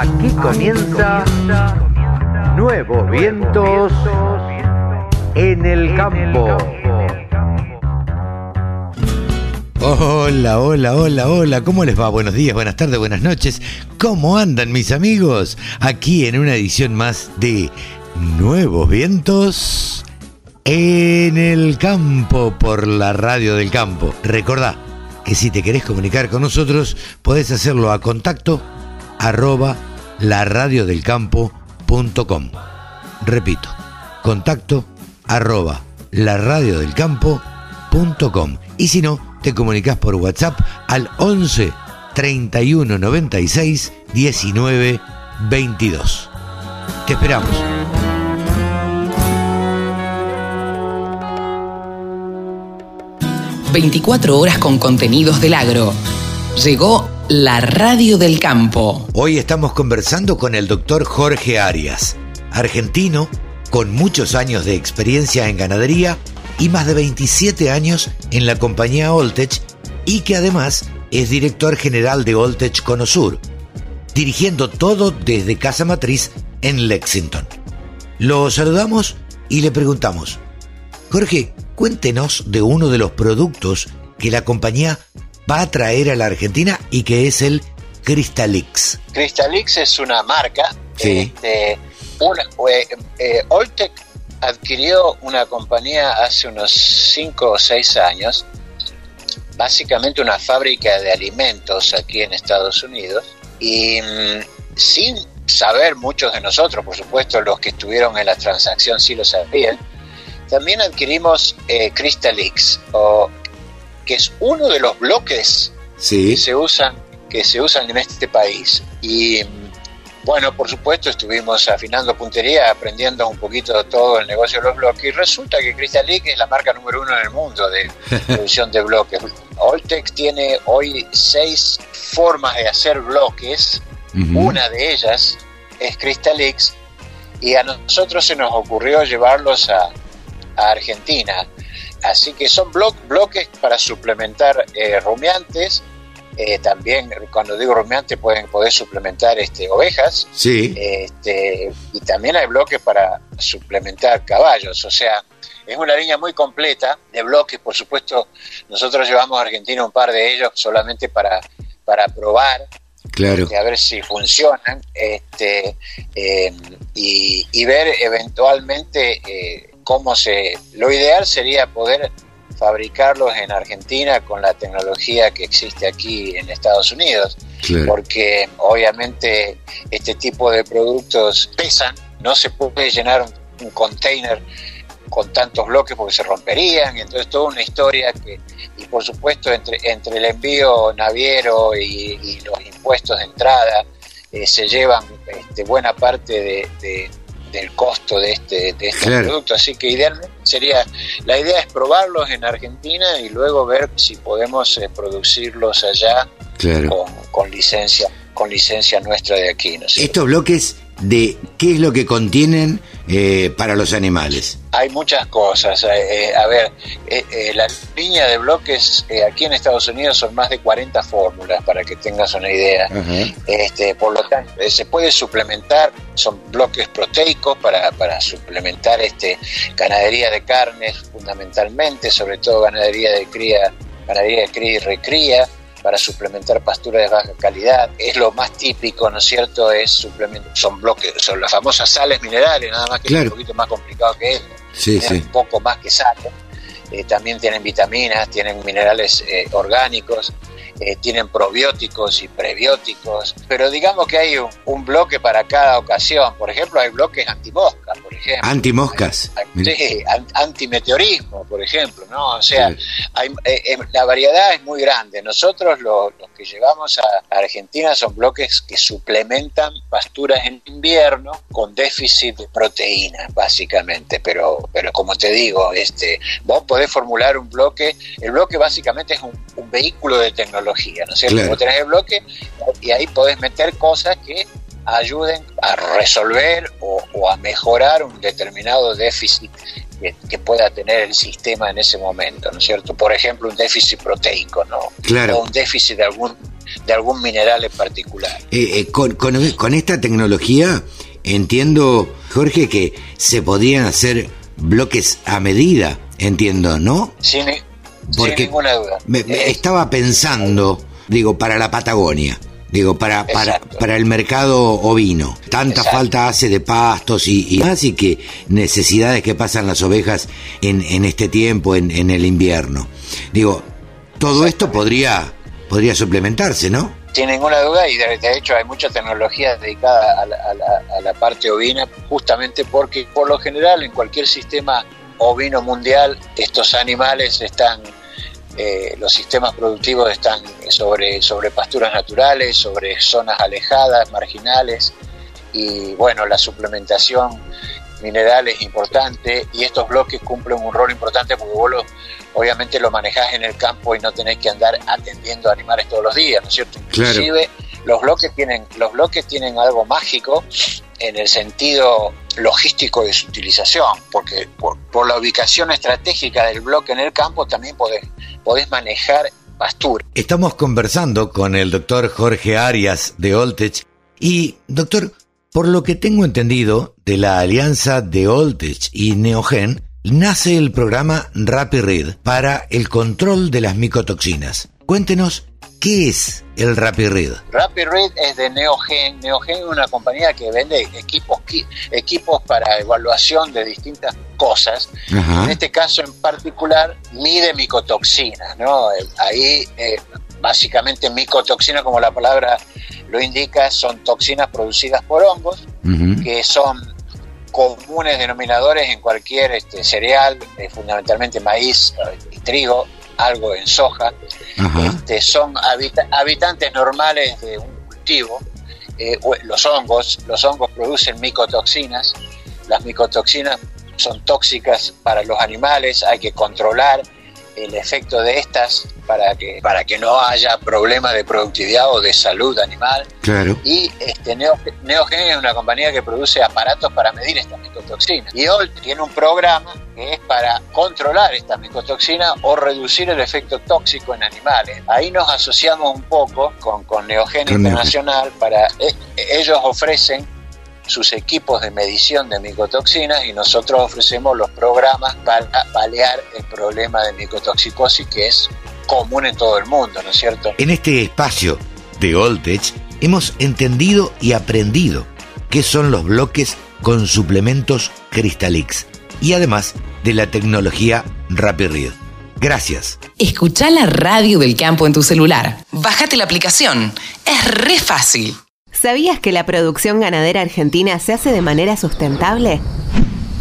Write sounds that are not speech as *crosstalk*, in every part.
Aquí comienza Nuevos Vientos en el Campo. Hola, hola, hola, hola, ¿cómo les va? Buenos días, buenas tardes, buenas noches. ¿Cómo andan mis amigos? Aquí en una edición más de Nuevos Vientos en el Campo por la Radio del Campo. Recordá que si te querés comunicar con nosotros, podés hacerlo a contacto arroba laradiodelcampo.com. Repito, contacto arroba laradiodelcampo.com. Y si no, te comunicas por WhatsApp al 11 31 96 19 22. Te esperamos. ...24 horas con contenidos del agro. Llegó la radio del campo. Hoy estamos conversando con el doctor Jorge Arias, argentino con muchos años de experiencia en ganadería y más de 27 años en la compañía Oltech y que además es director general de Oltech Conosur, dirigiendo todo desde Casa Matriz en Lexington. Lo saludamos y le preguntamos, Jorge, cuéntenos de uno de los productos que la compañía va a traer a la Argentina y que es el Crystalix. Crystalix es una marca. Sí. Este, una, eh, eh, Oltec adquirió una compañía hace unos 5 o 6 años, básicamente una fábrica de alimentos aquí en Estados Unidos, y mm, sin saber muchos de nosotros, por supuesto los que estuvieron en la transacción sí lo sabían, también adquirimos eh, Crystalix, o, que es uno de los bloques Sí. que se usan que se usan en este país. Y bueno por supuesto estuvimos afinando puntería aprendiendo un poquito todo el negocio de los bloques y resulta que Crystalix es la marca número uno en el mundo de *laughs* producción de bloques. Oltec tiene hoy seis formas de hacer bloques. Una de ellas es Crystalix y a nosotros se nos ocurrió llevarlos a, a Argentina así que son blo- bloques para suplementar eh, rumiantes eh, también cuando digo rumiantes pueden poder suplementar este, ovejas Sí. este, y también hay bloques para suplementar caballos, o sea, es una línea muy completa de bloques, por supuesto, nosotros llevamos a Argentina un par de ellos solamente para, para probar, Claro. este, a ver si funcionan este, eh, y, y ver eventualmente eh, cómo se... Lo ideal sería poder fabricarlos en Argentina con la tecnología que existe aquí en Estados Unidos Claro. porque obviamente este tipo de productos pesan, no se puede llenar un, un container con tantos bloques porque se romperían, y entonces toda una historia que, y por supuesto entre, entre el envío naviero y, y los impuestos de entrada, eh, se llevan este, buena parte de, de- del costo de este, de este Claro. producto, así que idealmente sería, la idea es probarlos en Argentina y luego ver si podemos eh, producirlos allá Claro. con, con licencia con licencia nuestra de aquí. ¿no? Estos bloques de qué es lo que contienen eh, para los animales. Hay muchas cosas. eh, eh, a ver, eh, eh, la línea de bloques eh, aquí en Estados Unidos son más de 40 fórmulas, para que tengas una idea. Este, por lo tanto, se puede suplementar, son bloques proteicos para, para suplementar este, ganadería de carnes fundamentalmente, sobre todo ganadería de cría, ganadería de cría y recría, para suplementar pasturas de baja calidad. Es lo más típico, ¿no es cierto? Es suplemento, son bloques, son las famosas sales minerales, nada más que Claro. es un poquito más complicado que eso Sí, sí. un poco más que sales. Eh, también tienen vitaminas, tienen minerales eh, orgánicos, eh, tienen probióticos y prebióticos, pero digamos que hay un, un bloque para cada ocasión. Por ejemplo, hay bloques antimosca, por ejemplo. Antimoscas. Sí, an- antimeteorismo, por ejemplo, ¿no? O sea, hay, eh, eh, la variedad es muy grande. Nosotros lo- los que llevamos a Argentina son bloques que suplementan pasturas en invierno con déficit de proteínas, básicamente. Pero, pero como te digo, este, vos podés formular un bloque. El bloque básicamente es un, un vehículo de tecnología, ¿no es cierto? Claro. Vos tenés el bloque y ahí podés meter cosas que ayuden a resolver o, o a mejorar un determinado déficit que, que pueda tener el sistema en ese momento, ¿no es cierto? Por ejemplo, un déficit proteico, ¿no? Claro. O un déficit de algún de algún mineral en particular. Eh, eh, con, con, esta tecnología entiendo, Jorge, que se podían hacer bloques a medida, entiendo, ¿no? Sin, ninguna duda. Me, estaba pensando, digo, para la Patagonia. Digo, para, para, para el mercado ovino. Tanta falta hace de pastos y, y más y que necesidades que pasan las ovejas en, en este tiempo, en, en el invierno. Digo, todo esto podría, podría suplementarse, ¿no? Sin ninguna duda, y de, hecho hay mucha tecnología dedicada a la, parte ovina, justamente porque por lo general en cualquier sistema ovino mundial estos animales están eh, los sistemas productivos están sobre, sobre pasturas naturales, sobre zonas alejadas, marginales, y bueno, la suplementación mineral es importante y estos bloques cumplen un rol importante porque vos obviamente lo manejás en el campo y no tenés que andar atendiendo animales todos los días, ¿no es cierto? Inclusive los bloques tienen, los bloques tienen algo mágico en el sentido logístico de su utilización, porque por, la ubicación estratégica del bloque en el campo también podés, manejar pastura. Estamos conversando con el doctor Jorge Arias de Oltech y, doctor, por lo que tengo entendido de la alianza de Oltech y Neogen, nace el programa RapidRead para el control de las micotoxinas. Cuéntenos ¿Qué es el RapidRead? RapidRead es de Neogen. Neogen es una compañía que vende equipos, equipos para evaluación de distintas cosas. En este caso en particular mide micotoxinas. ¿no? Ahí eh, básicamente micotoxinas, como la palabra lo indica, son toxinas producidas por hongos que son comunes denominadores en cualquier este, cereal, eh, fundamentalmente maíz y trigo, algo en soja, este, son habitantes normales de un cultivo. Eh, los hongos, los hongos producen micotoxinas, las micotoxinas son tóxicas para los animales, hay que controlar el efecto de estas para que para que no haya problemas de productividad o de salud animal. Claro. Y este Neogen es una compañía que produce aparatos para medir estas micotoxinas. Y Olt tiene un programa que es para controlar estas micotoxinas o reducir el efecto tóxico en animales. Ahí nos asociamos un poco con, con Neogen Internacional para eh, ellos ofrecen sus equipos de medición de micotoxinas y nosotros ofrecemos los programas para paliar el problema de micotoxicosis que es común en todo el mundo, ¿no es cierto? En este espacio de Oltech hemos entendido y aprendido qué son los bloques con suplementos Crystalix y además de la tecnología RapidRead. Gracias. Escucha la radio del campo en tu celular. Bájate la aplicación. Es re fácil. ¿Sabías que la producción ganadera argentina se hace de manera sustentable?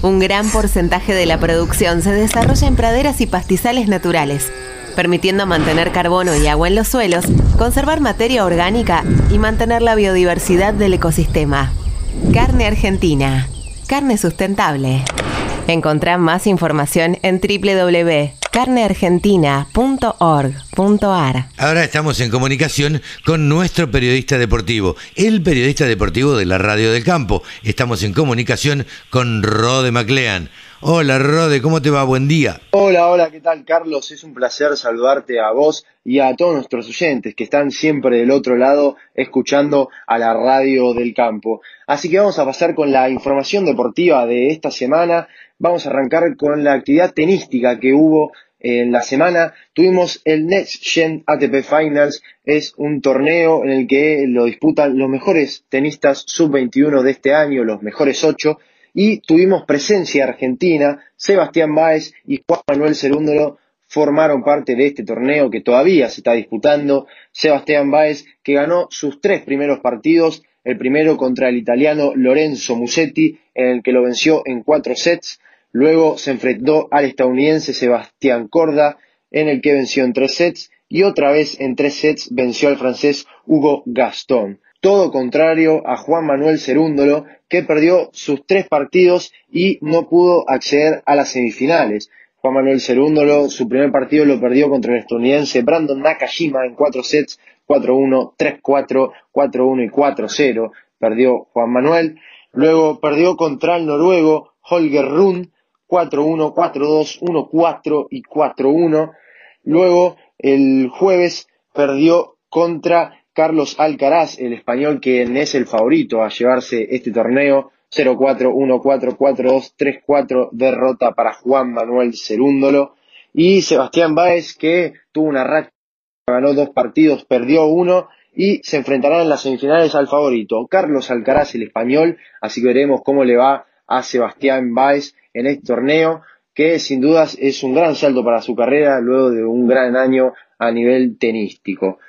Un gran porcentaje de la producción se desarrolla en praderas y pastizales naturales, permitiendo mantener carbono y agua en los suelos, conservar materia orgánica y mantener la biodiversidad del ecosistema. Carne Argentina. Carne sustentable. Encontrá más información en www.carneargentina.org.ar. Ahora estamos en comunicación con nuestro periodista deportivo, el periodista deportivo de la Radio del Campo. Estamos en comunicación con Rode MacLean. Hola Rode, ¿cómo te va? Buen día. Hola, hola, ¿qué tal Carlos? Es un placer saludarte a vos y a todos nuestros oyentes que están siempre del otro lado escuchando a la radio del campo. Así que vamos a pasar con la información deportiva de esta semana vamos a arrancar con la actividad tenística que hubo en la semana. Tuvimos el Next Gen ATP Finals, es un torneo en el que lo disputan los mejores tenistas sub-21 de este año, los mejores ocho, y tuvimos presencia argentina, Sebastián Báez y Juan Manuel Cerúndolo formaron parte de este torneo que todavía se está disputando. Sebastián Báez que ganó sus tres primeros partidos, el primero contra el italiano Lorenzo Musetti, en el que lo venció en cuatro sets, Luego se enfrentó al estadounidense Sebastián Corda, en el que venció en tres sets, y otra vez en tres sets venció al francés Hugo Gaston. Todo contrario a Juan Manuel Cerúndolo, que perdió sus tres partidos y no pudo acceder a las semifinales. Juan Manuel Cerúndolo, su primer partido lo perdió contra el estadounidense Brandon Nakajima en cuatro sets, 4-1, 3-4, 4-1 y 4-0. Perdió Juan Manuel. Luego perdió contra el noruego Holger Rund 4-1, 4-2, 1-4 y 4-1. Luego, el jueves perdió contra Carlos Alcaraz, el español quien es el favorito a llevarse este torneo. 0-4, 1-4, 4-2, 3-4, derrota para Juan Manuel Cerúndolo. Y Sebastián Báez, que tuvo una racha, ganó dos partidos, perdió uno y se enfrentará en las semifinales al favorito, Carlos Alcaraz, el español. Así que veremos cómo le va a Sebastián Báez en este torneo, que sin dudas es un gran salto para su carrera luego de un gran año a nivel tenístico.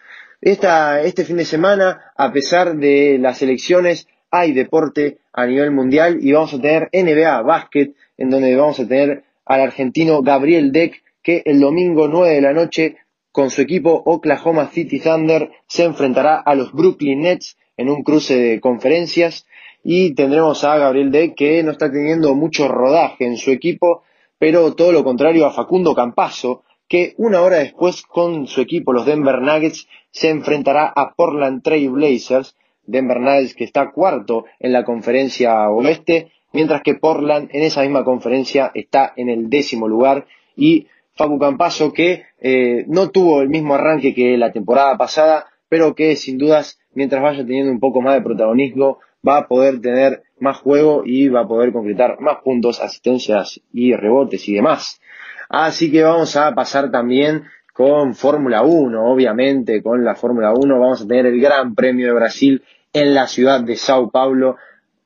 Este fin de semana, a pesar de las elecciones, hay deporte a nivel mundial y vamos a tener NBA, básquet, en donde vamos a tener al argentino Gabriel Deck, que el domingo 9 de la noche, con su equipo Oklahoma City Thunder, se enfrentará a los Brooklyn Nets en un cruce de conferencias. Y tendremos a Gabriel Deck, que no está teniendo mucho rodaje en su equipo, pero todo lo contrario a Facundo Campazo, que una hora después con su equipo, los Denver Nuggets, se enfrentará a Portland Trail Blazers, Denver Nuggets que está cuarto en la conferencia oeste, mientras que Portland en esa misma conferencia está en el décimo lugar. Y Facu Campaso que eh, no tuvo el mismo arranque que la temporada pasada, pero que sin dudas mientras vaya teniendo un poco más de protagonismo va a poder tener más juego y va a poder concretar más puntos, asistencias y rebotes y demás. Así que vamos a pasar también con Fórmula 1, obviamente, con la Fórmula 1 vamos a tener el Gran Premio de Brasil en la ciudad de Sao Paulo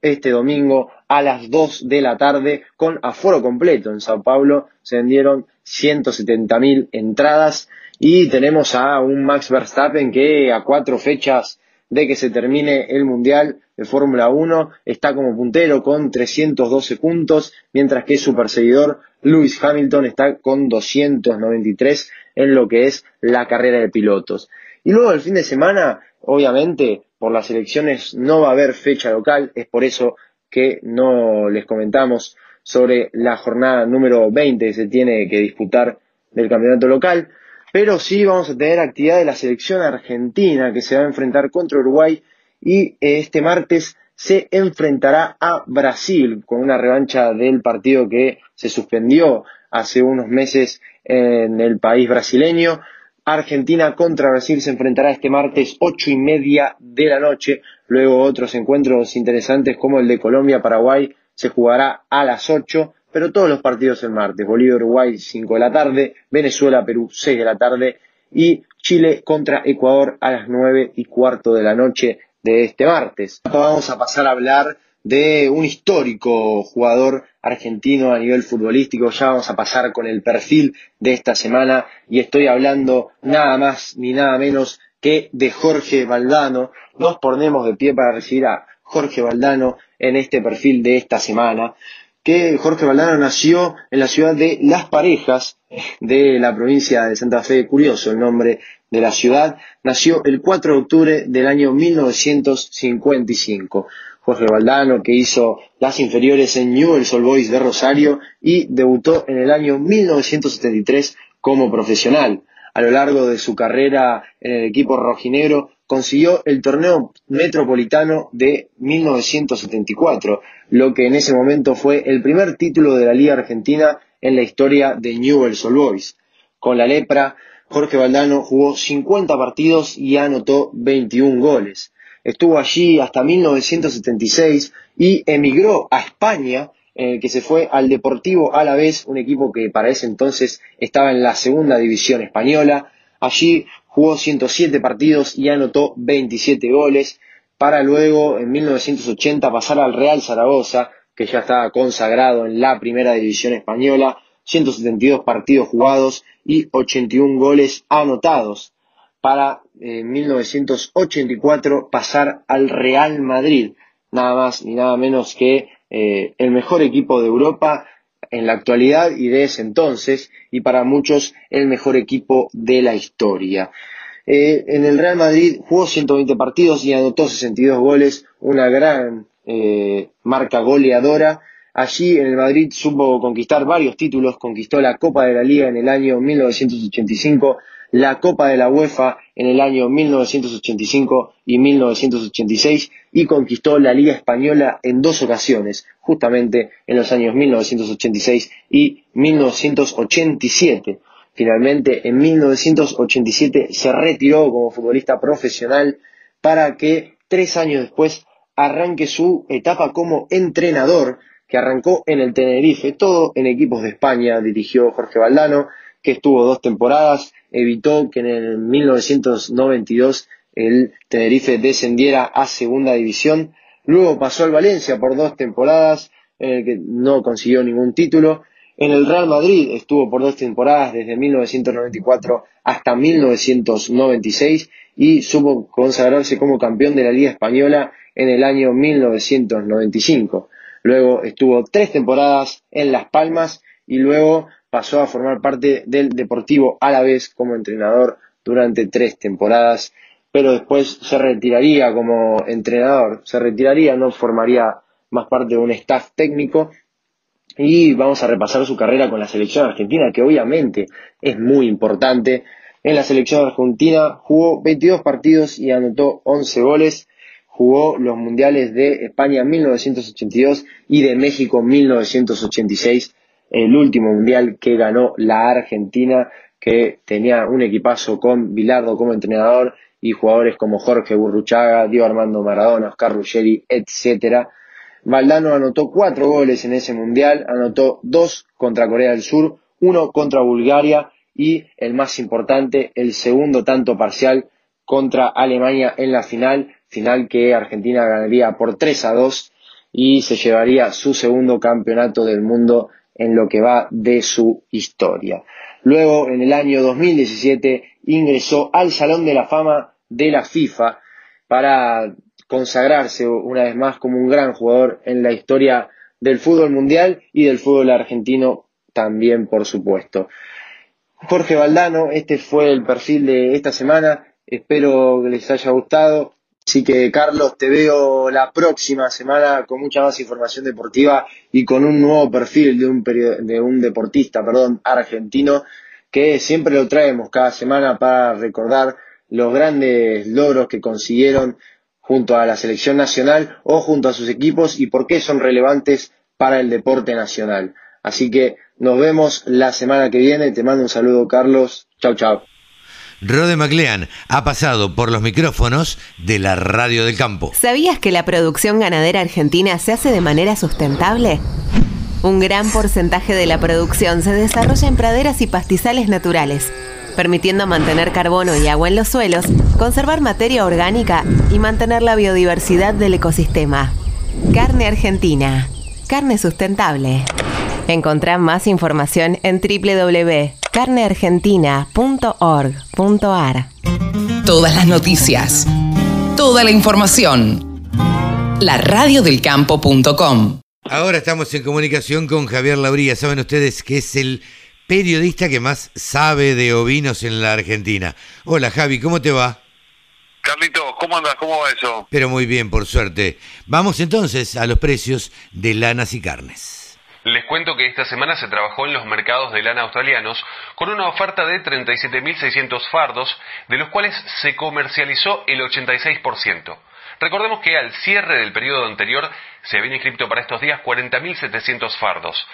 este domingo a las 2 de la tarde con aforo completo en Sao Paulo. Se vendieron 170.000 entradas y tenemos a un Max Verstappen que a cuatro fechas de que se termine el Mundial de Fórmula 1 está como puntero con 312 puntos, mientras que su perseguidor Lewis Hamilton está con 293 en lo que es la carrera de pilotos. Y luego el fin de semana, obviamente, por las elecciones no va a haber fecha local, es por eso que no les comentamos sobre la jornada número 20 que se tiene que disputar del campeonato local, pero sí vamos a tener actividad de la selección argentina que se va a enfrentar contra Uruguay y este martes se enfrentará a Brasil con una revancha del partido que se suspendió hace unos meses en el país brasileño. Argentina contra Brasil se enfrentará este martes ocho y media de la noche. Luego otros encuentros interesantes como el de Colombia-Paraguay se jugará a las ocho, pero todos los partidos el martes. Bolivia-Uruguay cinco de la tarde, Venezuela-Perú seis de la tarde y Chile contra Ecuador a las nueve y cuarto de la noche de este martes. Vamos a pasar a hablar de un histórico jugador argentino a nivel futbolístico. Ya vamos a pasar con el perfil de esta semana y estoy hablando nada más ni nada menos que de Jorge Valdano. Nos ponemos de pie para recibir a Jorge Valdano en este perfil de esta semana. Que Jorge Valdano nació en la ciudad de Las Parejas, de la provincia de Santa Fe. Curioso el nombre de la ciudad. Nació el 4 de octubre del año 1955. Jorge Valdano, que hizo las inferiores en Newell's Old Boys de Rosario y debutó en el año 1973 como profesional. A lo largo de su carrera en el equipo rojinegro, consiguió el torneo metropolitano de 1974, lo que en ese momento fue el primer título de la Liga Argentina en la historia de Newell's Old Boys. Con la lepra, Jorge Valdano jugó 50 partidos y anotó 21 goles estuvo allí hasta 1976 y emigró a España, en el que se fue al Deportivo Alavés, un equipo que para ese entonces estaba en la segunda división española. Allí jugó 107 partidos y anotó 27 goles, para luego en 1980 pasar al Real Zaragoza, que ya estaba consagrado en la primera división española, 172 partidos jugados y 81 goles anotados para en eh, 1984 pasar al Real Madrid, nada más ni nada menos que eh, el mejor equipo de Europa en la actualidad y de ese entonces, y para muchos el mejor equipo de la historia. Eh, en el Real Madrid jugó 120 partidos y anotó 62 goles, una gran marca goleadora. Allí en el Madrid supo conquistar varios títulos, conquistó la Copa de la Liga en el año 1985, la Copa de la UEFA en el año 1985 y 1986 y conquistó la Liga Española en dos ocasiones, justamente en los años 1986 y 1987. Finalmente, en 1987 se retiró como futbolista profesional para que tres años después arranque su etapa como entrenador, que arrancó en el Tenerife, todo en equipos de España, dirigió Jorge Valdano, que estuvo dos temporadas, evitó que en el 1992 el Tenerife descendiera a segunda división, luego pasó al Valencia por dos temporadas, en el que no consiguió ningún título, en el Real Madrid estuvo por dos temporadas desde 1994 hasta 1996 y supo consagrarse como campeón de la Liga Española en el año 1995. Luego estuvo tres temporadas en Las Palmas y luego pasó a formar parte del Deportivo Alavés como entrenador durante tres temporadas, pero después se retiraría como entrenador, se retiraría, no formaría más parte de un staff técnico y vamos a repasar su carrera con la selección argentina, que obviamente es muy importante. En la selección argentina jugó 22 partidos y anotó 11 goles. Jugó los mundiales de España 1982 y de México 1986, el último mundial que ganó la Argentina, que tenía un equipazo con Bilardo como entrenador y jugadores como Jorge Burruchaga, Diego Armando Maradona, Oscar Ruggeri, etcétera Valdano anotó cuatro goles en ese mundial, anotó dos contra Corea del Sur, uno contra Bulgaria y el más importante, el segundo tanto parcial contra Alemania en la final, final que Argentina ganaría por 3 a 2 y se llevaría su segundo campeonato del mundo en lo que va de su historia. Luego, en el año 2017, ingresó al Salón de la Fama de la FIFA para consagrarse una vez más como un gran jugador en la historia del fútbol mundial y del fútbol argentino también, por supuesto. Jorge Valdano, este fue el perfil de esta semana. Espero que les haya gustado. Así que, Carlos, te veo la próxima semana con mucha más información deportiva y con un nuevo perfil de un, de un deportista perdón, argentino que siempre lo traemos cada semana para recordar los grandes logros que consiguieron junto a la selección nacional o junto a sus equipos y por qué son relevantes para el deporte nacional. Así que nos vemos la semana que viene. Te mando un saludo, Carlos. Chau, chau. Rode MacLean ha pasado por los micrófonos de la Radio del Campo. ¿Sabías que la producción ganadera argentina se hace de manera sustentable? Un gran porcentaje de la producción se desarrolla en praderas y pastizales naturales permitiendo mantener carbono y agua en los suelos, conservar materia orgánica y mantener la biodiversidad del ecosistema. Carne Argentina. Carne sustentable. Encontrá más información en www.carneargentina.org.ar. Todas las noticias. Toda la información. La radiodelcampo.com. Ahora estamos en comunicación con Javier Labría. Saben ustedes que es el periodista que más sabe de ovinos en la Argentina. Hola Javi, ¿cómo te va? Carlito, ¿cómo andas? ¿Cómo va eso? Pero muy bien, por suerte. Vamos entonces a los precios de lanas y carnes. Les cuento que esta semana se trabajó en los mercados de lana australianos con una oferta de 37.600 fardos, de los cuales se comercializó el 86%. Recordemos que al cierre del periodo anterior se habían inscrito para estos días 40.700 fardos.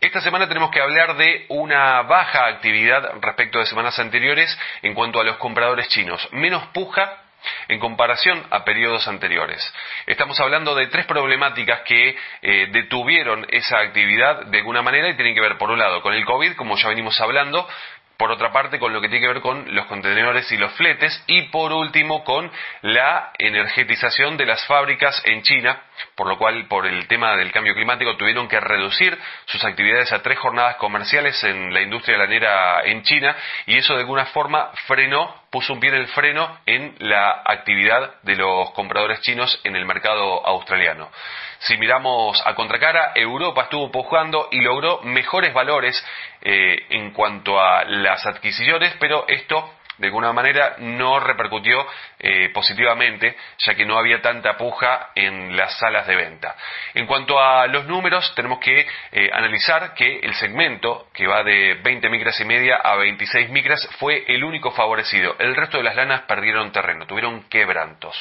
Esta semana tenemos que hablar de una baja actividad respecto de semanas anteriores en cuanto a los compradores chinos. Menos puja en comparación a periodos anteriores. Estamos hablando de tres problemáticas que eh, detuvieron esa actividad de alguna manera y tienen que ver, por un lado, con el COVID, como ya venimos hablando, por otra parte con lo que tiene que ver con los contenedores y los fletes y por último con la energetización de las fábricas en China, por lo cual por el tema del cambio climático tuvieron que reducir sus actividades a tres jornadas comerciales en la industria lanera en China y eso de alguna forma frenó, puso un pie en el freno en la actividad de los compradores chinos en el mercado australiano. Si miramos a contracara, Europa estuvo empujando y logró mejores valores eh, en cuanto a las adquisiciones, pero esto de alguna manera no repercutió eh, positivamente, ya que no había tanta puja en las salas de venta. En cuanto a los números, tenemos que eh, analizar que el segmento, que va de 20 micras y media a 26 micras, fue el único favorecido. El resto de las lanas perdieron terreno, tuvieron quebrantos.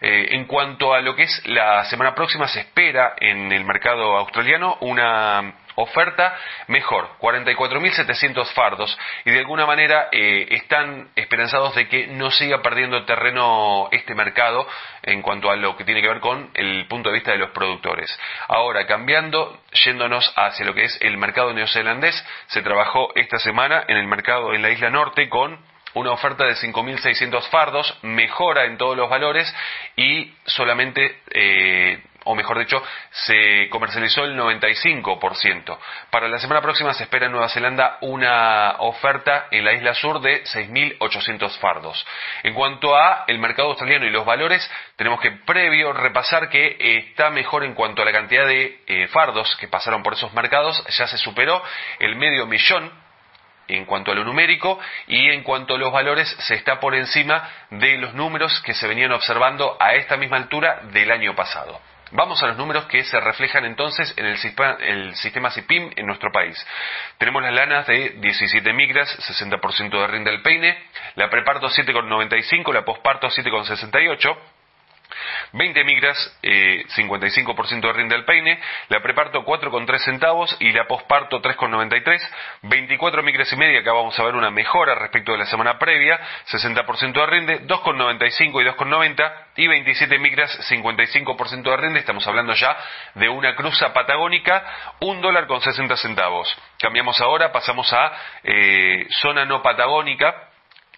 Eh, en cuanto a lo que es la semana próxima, se espera en el mercado australiano una oferta mejor, 44.700 fardos, y de alguna manera eh, están esperanzados de que no siga perdiendo terreno este mercado en cuanto a lo que tiene que ver con el punto de vista de los productores. Ahora, cambiando, yéndonos hacia lo que es el mercado neozelandés, se trabajó esta semana en el mercado en la isla norte con una oferta de 5.600 fardos, mejora en todos los valores y solamente eh, o mejor dicho, se comercializó el 95%. Para la semana próxima se espera en Nueva Zelanda una oferta en la isla sur de 6.800 fardos. En cuanto a el mercado australiano y los valores, tenemos que previo repasar que está mejor en cuanto a la cantidad de eh, fardos que pasaron por esos mercados, ya se superó el medio millón en cuanto a lo numérico y en cuanto a los valores se está por encima de los números que se venían observando a esta misma altura del año pasado. Vamos a los números que se reflejan entonces en el sistema, el sistema CIPIM en nuestro país. Tenemos las lanas de 17 migras, 60% de rinde del peine, la preparto 7,95, la posparto 7,68, 20 migras, eh, 55% de rinde al peine, la preparto 4,3 centavos y la posparto 3,93, 24 migras y media, acá vamos a ver una mejora respecto de la semana previa, 60% de rinde, 2,95 y 2,90 y 27 migras, 55% de rinde, estamos hablando ya de una cruza patagónica, un dólar con 60 centavos. Cambiamos ahora, pasamos a eh, zona no patagónica,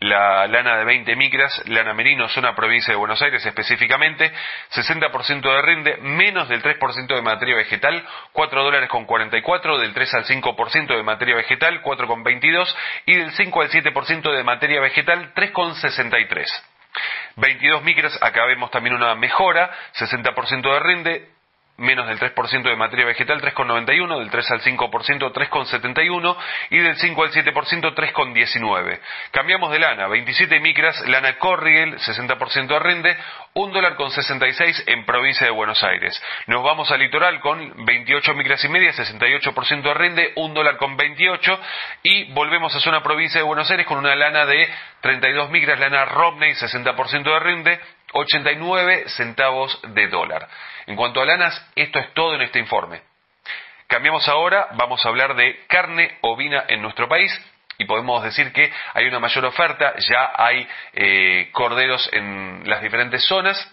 la lana de 20 micras, lana merino, zona provincia de Buenos Aires específicamente, 60% de rinde, menos del 3% de materia vegetal, 4 dólares con 44, del 3 al 5% de materia vegetal, 4 con 22 y del 5 al 7% de materia vegetal, 3 con 63. 22 micras, acá vemos también una mejora, 60% de rinde, menos del 3% de materia vegetal 3,91, del 3 al 5% 3,71 y del 5 al 7% 3,19. Cambiamos de lana, 27 micras, lana Corriel, 60% de rinde, 1 dólar con 66 en provincia de Buenos Aires. Nos vamos al litoral con 28 micras y media, 68% de rinde, 1 dólar con 28 y volvemos a zona provincia de Buenos Aires con una lana de 32 micras, lana Romney, 60% de rinde, 89 centavos de dólar. En cuanto a lanas, esto es todo en este informe. Cambiamos ahora, vamos a hablar de carne ovina en nuestro país y podemos decir que hay una mayor oferta, ya hay eh, corderos en las diferentes zonas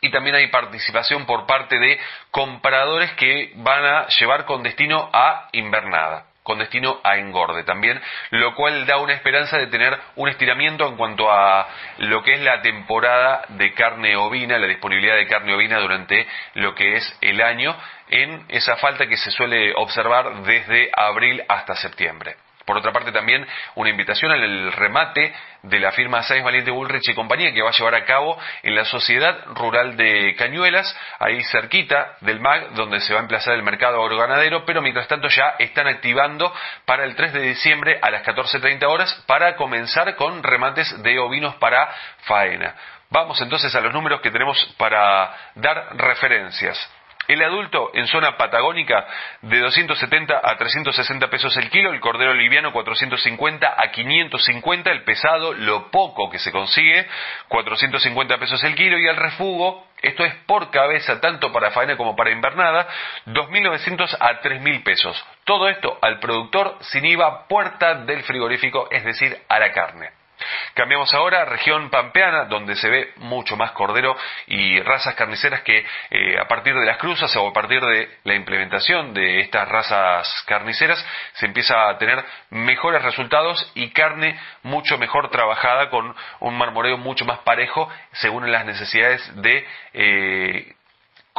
y también hay participación por parte de compradores que van a llevar con destino a invernada con destino a engorde también, lo cual da una esperanza de tener un estiramiento en cuanto a lo que es la temporada de carne ovina, la disponibilidad de carne ovina durante lo que es el año, en esa falta que se suele observar desde abril hasta septiembre. Por otra parte, también una invitación al remate de la firma Sáenz Valiente Bullrich y compañía que va a llevar a cabo en la Sociedad Rural de Cañuelas, ahí cerquita del MAG, donde se va a emplazar el mercado agroganadero, pero mientras tanto ya están activando para el 3 de diciembre a las 14.30 horas para comenzar con remates de ovinos para faena. Vamos entonces a los números que tenemos para dar referencias. El adulto en zona patagónica de 270 a 360 pesos el kilo, el cordero liviano 450 a 550, el pesado, lo poco que se consigue, 450 pesos el kilo y el refugo, esto es por cabeza tanto para faena como para invernada, 2.900 a 3.000 pesos. Todo esto al productor sin IVA, puerta del frigorífico, es decir, a la carne. Cambiamos ahora a región pampeana, donde se ve mucho más cordero y razas carniceras que eh, a partir de las cruzas o a partir de la implementación de estas razas carniceras se empieza a tener mejores resultados y carne mucho mejor trabajada con un marmoreo mucho más parejo según las necesidades de eh,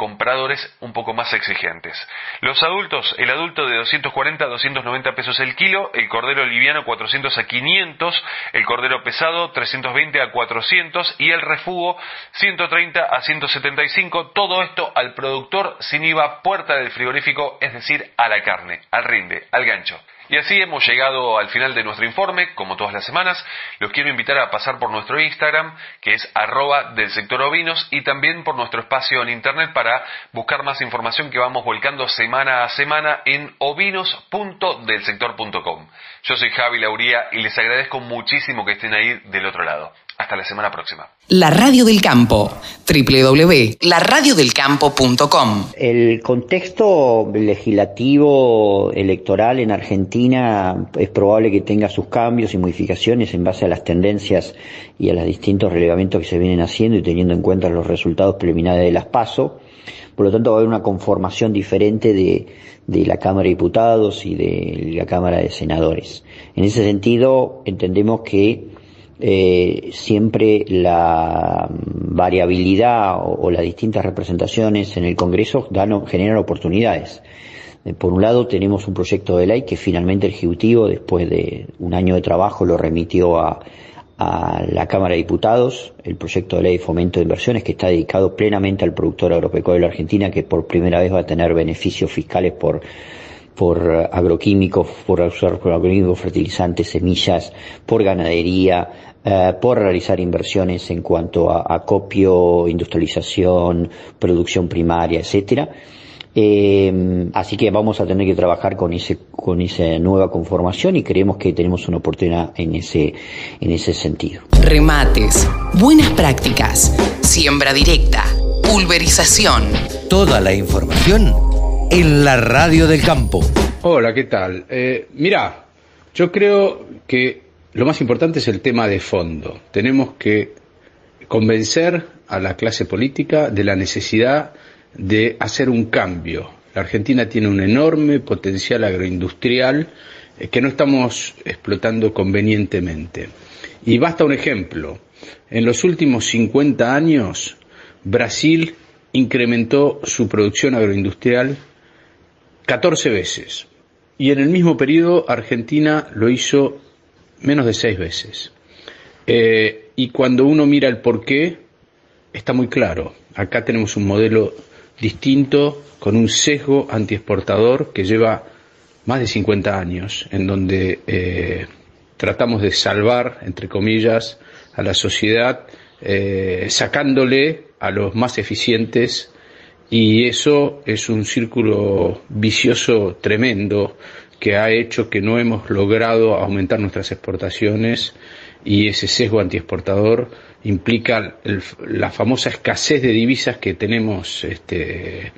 compradores un poco más exigentes. Los adultos, el adulto de 240 a 290 pesos el kilo, el cordero liviano 400 a 500, el cordero pesado 320 a 400 y el refugo 130 a 175, todo esto al productor sin IVA puerta del frigorífico, es decir, a la carne, al rinde, al gancho. Y así hemos llegado al final de nuestro informe, como todas las semanas. Los quiero invitar a pasar por nuestro Instagram, que es arroba del sector ovinos, y también por nuestro espacio en internet para buscar más información que vamos volcando semana a semana en ovinos.delsector.com. Yo soy Javi Lauría y les agradezco muchísimo que estén ahí del otro lado. Hasta la semana próxima. La Radio del Campo, www.laradiodelcampo.com. El contexto legislativo electoral en Argentina es probable que tenga sus cambios y modificaciones en base a las tendencias y a los distintos relevamientos que se vienen haciendo y teniendo en cuenta los resultados preliminares de las PASO. Por lo tanto, va a haber una conformación diferente de, de la Cámara de Diputados y de la Cámara de Senadores. En ese sentido, entendemos que eh, siempre la variabilidad o, las distintas representaciones en el Congreso dan, generan oportunidades. Eh, por un lado tenemos un proyecto de ley que finalmente el Ejecutivo, después de un año de trabajo, lo remitió a, a la Cámara de Diputados, el proyecto de ley de fomento de inversiones que está dedicado plenamente al productor agropecuario de la Argentina, que por primera vez va a tener beneficios fiscales por por agroquímicos, por usar por agroquímicos, fertilizantes, semillas, por ganadería, eh, por realizar inversiones en cuanto a acopio, industrialización, producción primaria, etcétera. Eh, así que vamos a tener que trabajar con ese con esa nueva conformación y creemos que tenemos una oportunidad en ese en ese sentido. Remates, buenas prácticas, siembra directa, pulverización. Toda la información en la radio del campo. Hola, ¿qué tal? Eh, mira, yo creo que lo más importante es el tema de fondo. Tenemos que convencer a la clase política de la necesidad de hacer un cambio. La Argentina tiene un enorme potencial agroindustrial eh, que no estamos explotando convenientemente. Y basta un ejemplo. En los últimos 50 años, Brasil incrementó su producción agroindustrial 14 veces. Y en el mismo periodo, Argentina lo hizo menos de seis veces. Eh, y cuando uno mira el porqué, está muy claro. Acá tenemos un modelo distinto, con un sesgo antiexportador que lleva más de 50 años, en donde eh, tratamos de salvar, entre comillas, a la sociedad, eh, sacándole a los más eficientes y eso es un círculo vicioso tremendo que ha hecho que no hemos logrado aumentar nuestras exportaciones y ese sesgo antiexportador implica la famosa escasez de divisas que tenemos este,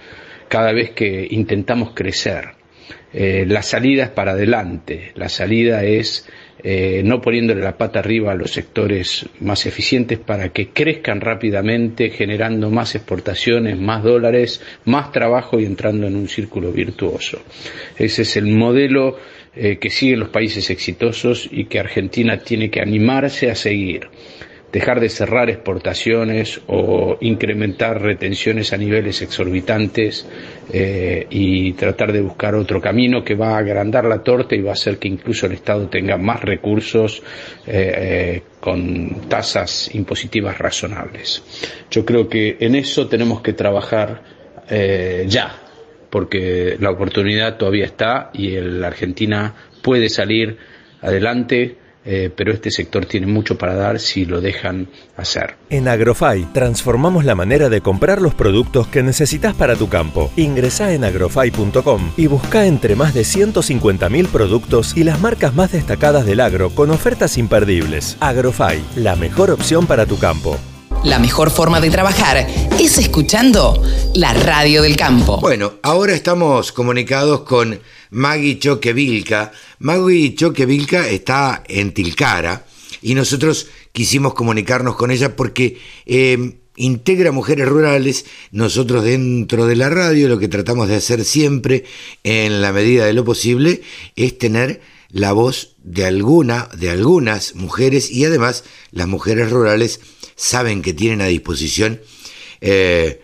cada vez que intentamos crecer. Eh, la salida es para adelante, la salida es eh, no poniéndole la pata arriba a los sectores más eficientes para que crezcan rápidamente, generando más exportaciones, más dólares, más trabajo y entrando en un círculo virtuoso. Ese es el modelo eh, que siguen los países exitosos y que Argentina tiene que animarse a seguir dejar de cerrar exportaciones o incrementar retenciones a niveles exorbitantes eh, y tratar de buscar otro camino que va a agrandar la torta y va a hacer que incluso el Estado tenga más recursos eh, eh, con tasas impositivas razonables. Yo creo que en eso tenemos que trabajar ya, porque la oportunidad todavía está y la Argentina puede salir adelante eh, pero este sector tiene mucho para dar si lo dejan hacer. En Agrofy transformamos la manera de comprar los productos que necesitas para tu campo. Ingresa en agrofy.com y busca entre más de 150.000 productos y las marcas más destacadas del agro con ofertas imperdibles. Agrofy, la mejor opción para tu campo. La mejor forma de trabajar es escuchando la radio del campo. Bueno, ahora estamos comunicados con Maggie Choquevilca. Maggie Choquevilca está en Tilcara y nosotros quisimos comunicarnos con ella porque eh, integra mujeres rurales. Nosotros dentro de la radio lo que tratamos de hacer siempre, en la medida de lo posible, es tener la voz de alguna, de algunas mujeres y además las mujeres rurales saben que tienen a disposición eh,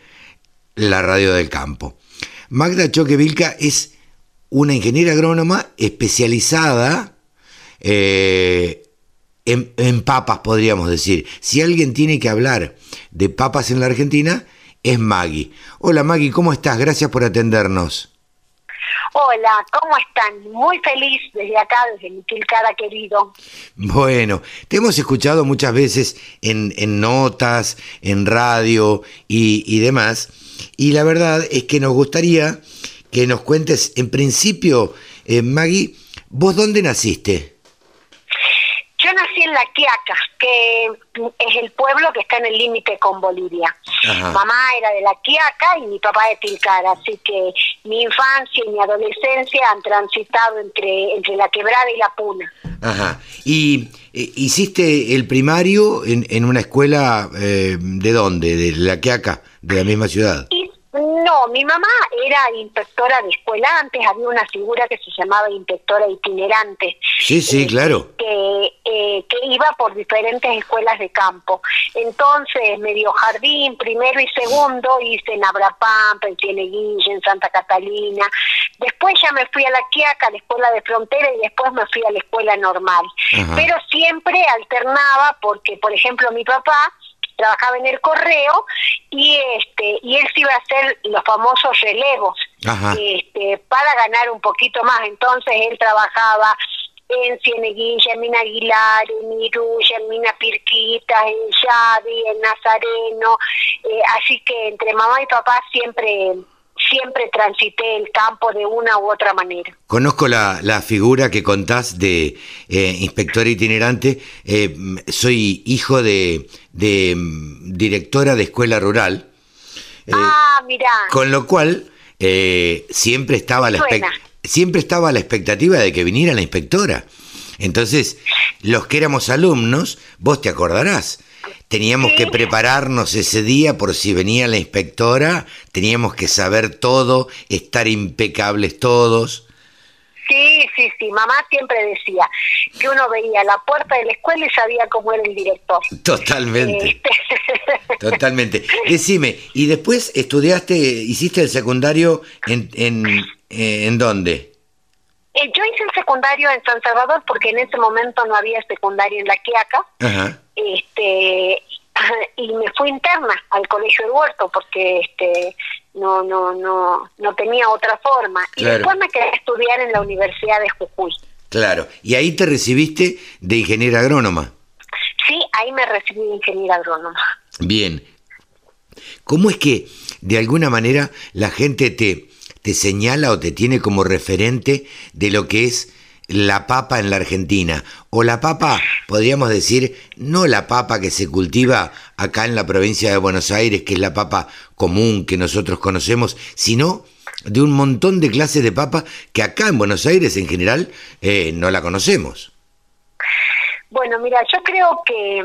la radio del campo. Magda Choque Vilca es una ingeniera agrónoma especializada eh, en, en, papas, podríamos decir. Si alguien tiene que hablar de papas en la Argentina, es Maggie. Hola Maggie, ¿cómo estás? Gracias por atendernos. Hola, ¿cómo están? Muy feliz desde acá, desde mi Tilcara querido. Bueno, te hemos escuchado muchas veces en, en notas, en radio y, y demás, y la verdad es que nos gustaría que nos cuentes, en principio, eh, Maggie, ¿vos dónde naciste? Yo nací en La Quiaca, que es el pueblo que está en el límite con Bolivia. Ajá. Mamá era de La Quiaca y mi papá de Tilcara, así que mi infancia y mi adolescencia han transitado entre, entre la quebrada y la puna. Ajá. ¿Y eh, hiciste el primario en, en una escuela eh, de dónde? ¿De la que acá? ¿De la misma ciudad? Y no, mi mamá era inspectora de escuela, antes había una figura que se llamaba inspectora itinerante. Sí, sí, claro. que, eh, que iba por diferentes escuelas de campo. Entonces, medio jardín, primero y segundo, hice en Abrapampa, en Cieneguilla, en Santa Catalina. Después ya me fui a la Quiaca, a la escuela de frontera, y después me fui a la escuela normal. Ajá. Pero siempre alternaba porque, por ejemplo, mi papá trabajaba en el correo y este y él se iba a hacer los famosos relevos Ajá. este para ganar un poquito más entonces él trabajaba en Cieneguilla, en Mina Aguilar, en Iruya, en Mina Pirquita, en Yadi, en Nazareno, eh, así que entre mamá y papá siempre siempre transité el campo de una u otra manera. Conozco la, la figura que contás de eh, inspector itinerante. Eh, soy hijo de, de mm, directora de escuela rural. Eh, ah, mira. Con lo cual, eh, siempre estaba la siempre estaba la expectativa de que viniera la inspectora. Entonces, los que éramos alumnos, vos te acordarás, teníamos que prepararnos ese día por si venía la inspectora, teníamos que saber todo, estar impecables todos. Sí, sí, sí, mamá siempre decía que uno veía la puerta de la escuela y sabía cómo era el director. Totalmente, Este, *laughs* totalmente. Decime, ¿y después estudiaste, hiciste el secundario en, en, eh, en dónde? eh, yo hice el secundario en San Salvador porque en ese momento no había secundario en La Quiaca. Ajá. Este *clears throat* y me fui interna al colegio del huerto porque este no no no no tenía otra forma y después me quedé a estudiar en la universidad de Jujuy Claro. Y ahí te recibiste de ingeniera agrónoma. sí ahí me recibí de ingeniera agrónoma Bien. ¿Cómo es que de alguna manera la gente te, te señala o te tiene como referente de lo que es la papa en la Argentina? O la papa, podríamos decir, no la papa que se cultiva acá en la provincia de Buenos Aires, que es la papa común que nosotros conocemos, sino de un montón de clases de papa que acá en Buenos Aires en general eh, no la conocemos. bueno mira yo creo que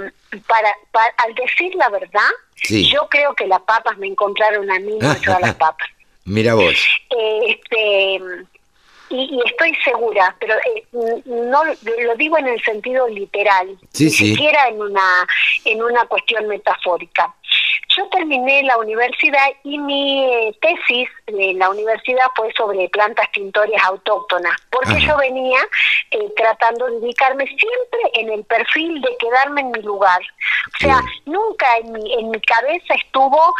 para, para- al decir la verdad Sí. yo creo que las papas me encontraron a mí no yo a las *laughs* papas Mira vos. Este y, y estoy segura, pero eh, no lo digo en el sentido literal, Sí, ni sí. siquiera en una en una cuestión metafórica. Yo terminé la universidad y mi eh, tesis en la universidad fue sobre plantas tintorias autóctonas, porque Ajá. yo venía eh, tratando de ubicarme siempre en el perfil de quedarme en mi lugar. O sea, nunca en mi, en mi cabeza estuvo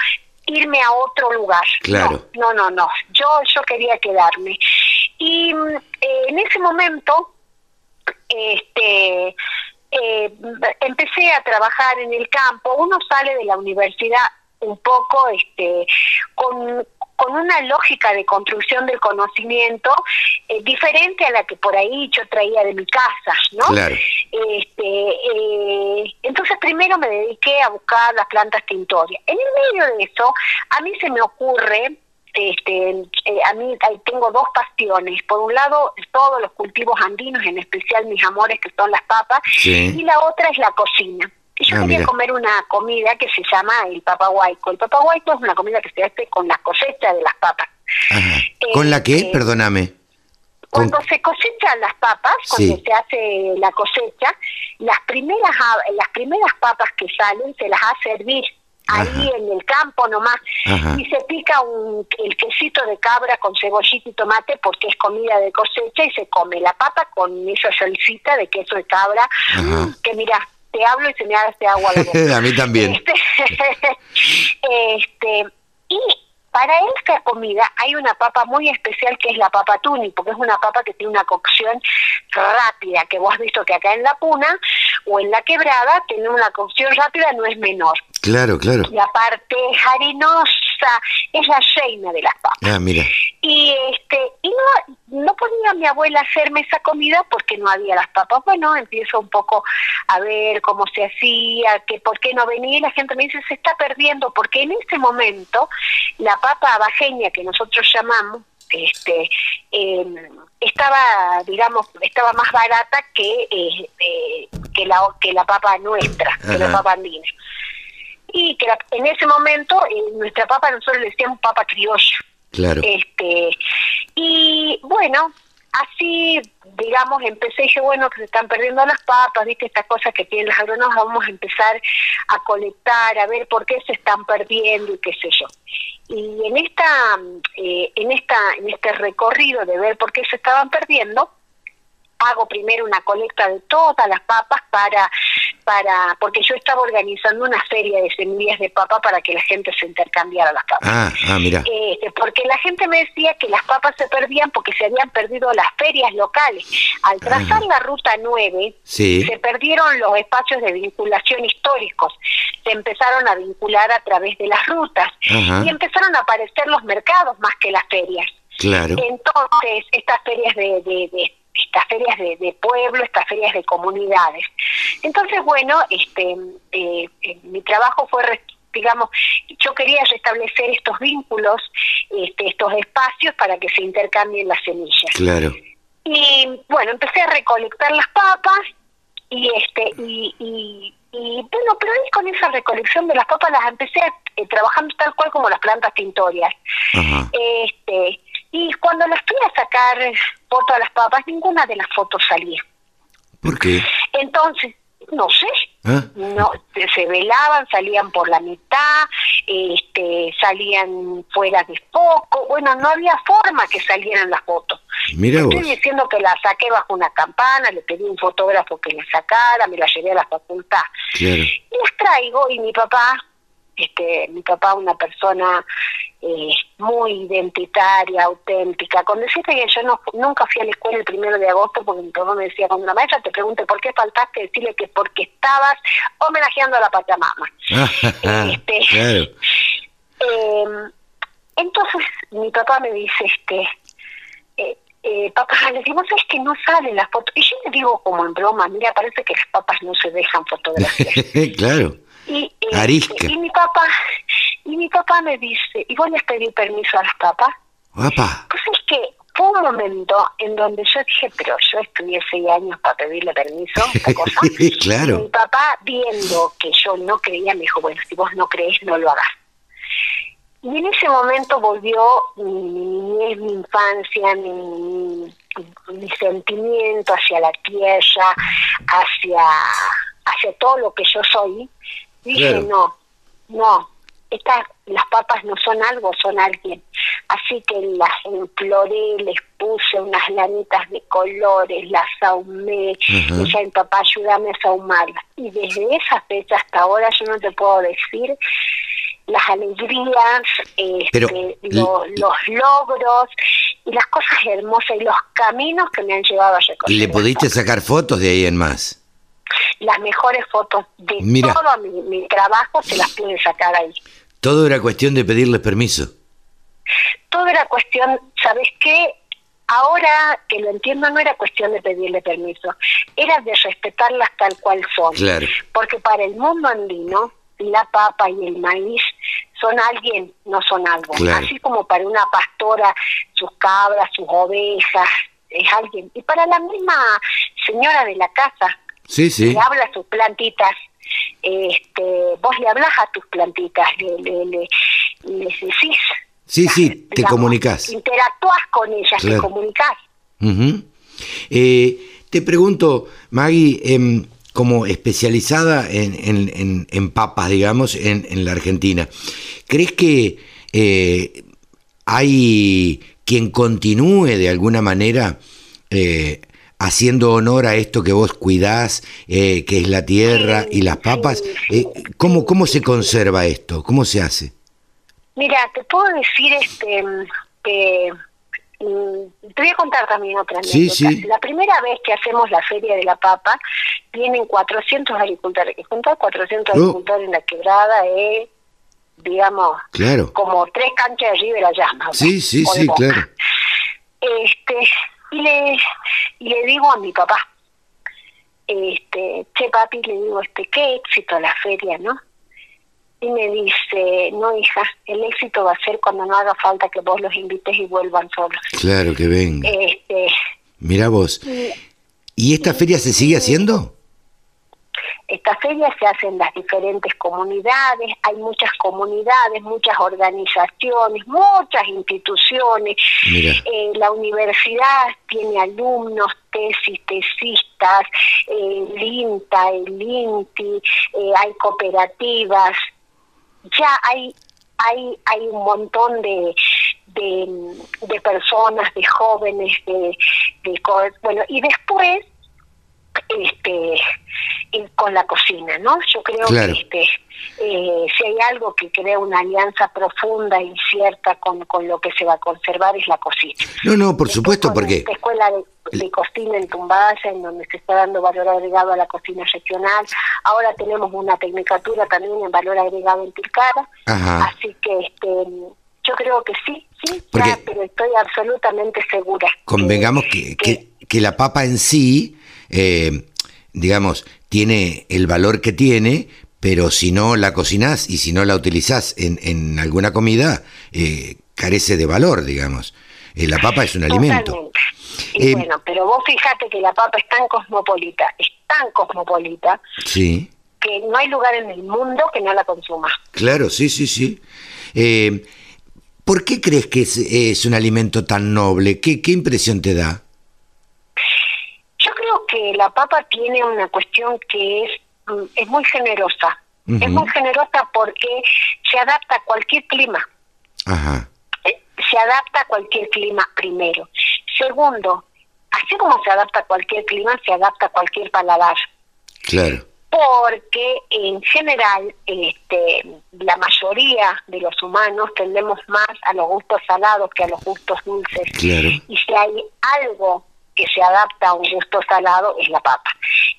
irme a otro lugar. Claro. No, no, no. Yo, yo quería quedarme. Y mm, eh, en ese momento, este, eh, empecé a trabajar en el campo. Uno sale de la universidad un poco, este, con con una lógica de construcción del conocimiento eh, diferente a la que por ahí yo traía de mi casa, ¿no? Claro. Este, eh, entonces primero me dediqué a buscar las plantas tintorias. En el medio de eso, a mí se me ocurre, este, eh, a mí ahí tengo dos pastiones. Por un lado, todos los cultivos andinos, en especial mis amores que son las papas, Sí. y la otra es la cocina. Y yo Ah, quería mira. comer una comida que se llama el papaguayco. El papaguayco es una comida que se hace con la cosecha de las papas. Ajá. ¿Con la qué? Eh, Perdóname. Con- Cuando se cosechan las papas, cuando Sí. se hace la cosecha, las primeras las primeras papas que salen se las hace hervir ahí en el campo nomás Ajá. y se pica un, el quesito de cabra con cebollita y tomate porque es comida de cosecha y se come la papa con esa salsita de queso de cabra Ajá. que mira te hablo y se me hace agua la boca. *laughs* a mí también. Este, *laughs* este, y para esta comida hay una papa muy especial que es la papa tuni, porque es una papa que tiene una cocción rápida, que vos has visto que acá en la puna o en la quebrada tiene una cocción rápida, no es menor. Claro, claro. Y aparte es harinosa, es la reina de las papas. Ah, mira. Y este y no, no podía mi abuela hacerme esa comida porque no había las papas. Bueno, empiezo un poco a ver cómo se hacía, que por qué no venía y la gente me dice se está perdiendo porque en ese momento la papa bajeña que nosotros llamamos este em, estaba digamos estaba más barata que eh, eh, que la que la papa nuestra que la papa andina y que la- en ese momento eh, nuestra papa nosotros le decíamos papa criolla. Claro. este y bueno así digamos empecé y dije bueno que se están perdiendo las papas viste estas cosas que tienen las agronomas vamos a empezar a colectar a ver por qué se están perdiendo y qué sé yo. Y en esta eh, en esta en este recorrido de ver por qué se estaban perdiendo hago primero una colecta de todas las papas para para porque yo estaba organizando una feria de semillas de papa para que la gente se intercambiara las papas Ah, ah, mira. este, porque la gente me decía que las papas se perdían porque se habían perdido las ferias locales. Al trazar la ruta 9, Sí. se perdieron los espacios de vinculación históricos. Se empezaron a vincular a través de las rutas Ajá. y empezaron a aparecer los mercados más que las ferias. Claro. Entonces, estas ferias de, de- de- estas ferias de, de pueblo, estas ferias de comunidades. Entonces, bueno, este, eh, eh, mi trabajo fue, re- digamos, yo quería restablecer estos vínculos, este, estos espacios para que se intercambien las semillas. Claro. Y bueno, empecé a recolectar las papas y este y, y, y, bueno, pero ahí con esa recolección de las papas las empecé eh, trabajando tal cual como las plantas tintorias. Ajá. Este, y cuando las fui a sacar fotos a las papas, ninguna de las fotos salía. ¿Por qué? Entonces, no sé, ¿Ah? no se- velaban, salían por la mitad, este, salían fuera de foco, bueno, no había forma que salieran las fotos. Mira Estoy vos. diciendo que la saqué bajo una campana, le pedí a un fotógrafo que la sacara, me la llevé a la facultad. Claro. Y las traigo y mi papá, este, mi papá una persona eh, muy identitaria, auténtica, con decirte que yo no, nunca fui a la escuela el primero de agosto porque mi papá me decía, cuando la maestra te pregunte por qué faltaste, decirle que porque estabas homenajeando a la Pachamama. *laughs* Este, claro. Eh, entonces mi papá me dice, este, eh, eh, papá, le digo, ¿sabes que no salen las fotos? Y yo le digo como en broma, mira, parece que las papas no se dejan *laughs* fotografiar. claro. Y, Arisca. y mi papá, y mi papá me dice, ¿y vos les pedí permiso a las papas? Guapa. Pues es que fue un momento en donde yo dije, pero yo estudié seis años para pedirle permiso, cosa. *laughs* Mi claro. papá, viendo que yo no creía, me dijo, bueno, si vos no crees, no lo hagas. Y en ese momento volvió mi niñez, mi infancia, mi, mi sentimiento hacia la tierra, hacia, hacia todo lo que yo soy. Dije, Claro. no, no, estas, las papas no son algo, son alguien. Así que las imploré, les puse unas lanitas de colores, las ahumé, Ajá. y dije, "Ay, papá, ayúdame a ahumarlas. Y desde esa fecha hasta ahora yo no te puedo decir las alegrías, este, Pero, lo- los logros y las cosas hermosas y los caminos que me han llevado a recorrer. ¿Le pudiste sacar fotos de ahí en más? Las mejores fotos de Mira. todo mi, mi trabajo se las pude sacar ahí. Todo era cuestión de pedirles permiso. todo era cuestión, ¿sabes qué? Ahora que lo entiendo, no era cuestión de pedirle permiso, era de respetarlas tal cual son. Claro. Porque para el mundo andino, la papa y el maíz son alguien, no son algo. Claro. Así como para una pastora, sus cabras, sus ovejas, es alguien. Y para la misma señora de la casa, Sí, sí. le habla a sus plantitas, este, vos le hablas a tus plantitas, le, le, le, les decís, Sí, sí, te comunicas. interactúas con ellas, te comunicas. Eh, te pregunto, Maggie, em, como especializada en, en- en- en papas, digamos, en, en la Argentina, ¿crees que eh, hay quien continúe de alguna manera eh, haciendo honor a esto que vos cuidás, eh, que es la tierra y las papas? Eh, ¿cómo, ¿Cómo se conserva esto? ¿Cómo se hace? Mira, te puedo decir este que mm, te voy a contar también otra Sí, sí. La primera vez que hacemos la Feria de la Papa, vienen 400 agricultores. Juntar 400 Oh. agricultores en la quebrada es, digamos, Claro. como tres canchas de River allá. más o Sí, sí, o sí, claro. Este, y le, y le digo a mi papá, este, che papi, le digo, este, qué éxito la feria, ¿no? Y me dice, no hija, el éxito va a ser cuando no haga falta que vos los invites y vuelvan solos. Claro que venga. Este, Mira vos. y ¿Y esta feria se sigue haciendo? Esta feria se hace en las diferentes comunidades, hay muchas comunidades, muchas organizaciones, muchas instituciones. Eh, la universidad tiene alumnos, tesis, tesistas, eh, el INTA, el INTI, eh, hay cooperativas, ya hay hay hay un montón de de, de personas, de jóvenes, de, de bueno y después este con la cocina, ¿no? Yo creo Claro. que este eh, si hay algo que crea una alianza profunda y cierta con, con lo que se va a conservar es la cocina. No, no, por supuesto, porque esta escuela de, de cocina en Tumbaya, en donde se está dando valor agregado a la cocina regional. Ahora tenemos una tecnicatura también en valor agregado en Tilcara. Ajá. Así que este, yo creo que sí, sí, Porque- ya, pero estoy absolutamente segura. convengamos que, que, que la papa en sí, eh, digamos, tiene el valor que tiene, pero si no la cocinás y si no la utilizás en, en alguna comida, eh, carece de valor, digamos. Eh, la papa es un alimento. Y Eh, bueno, pero vos fíjate que la papa es tan cosmopolita, es tan cosmopolita, Sí, que no hay lugar en el mundo que no la consuma. claro, sí, sí, sí. ¿Por qué crees que es, es un alimento tan noble? ¿Qué, qué impresión te da? Que la papa tiene una cuestión que es, mm, es muy generosa. Es muy generosa porque se adapta a cualquier clima. Ajá, Eh, Se adapta a cualquier clima primero. Segundo, así como se adapta a cualquier clima, se adapta a cualquier paladar. claro, porque en general este, la mayoría de los humanos tendemos más a los gustos salados que a los gustos dulces. claro. Y si hay algo que se adapta a un gusto salado es la papa.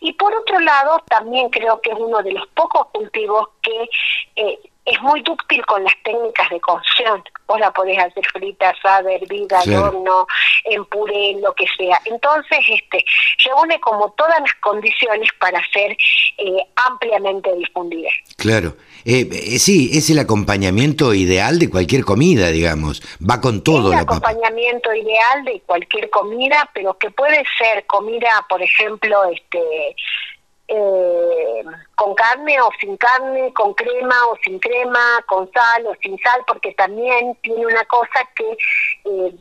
Y por otro lado, también creo que es uno de los pocos cultivos que eh, es muy dúctil con las técnicas de cocción. Vos la podés hacer frita, asada, hervida, al Claro. horno, en puré, lo que sea. Entonces, este, reúne como todas las condiciones para ser eh, ampliamente difundida. Claro. Eh, eh, sí, es el acompañamiento ideal de cualquier comida, digamos. Va con todo es el papa. acompañamiento ideal de cualquier comida, pero que puede ser comida, por ejemplo, este eh, con carne o sin carne, con crema o sin crema, con sal o sin sal, porque también tiene una cosa que eh,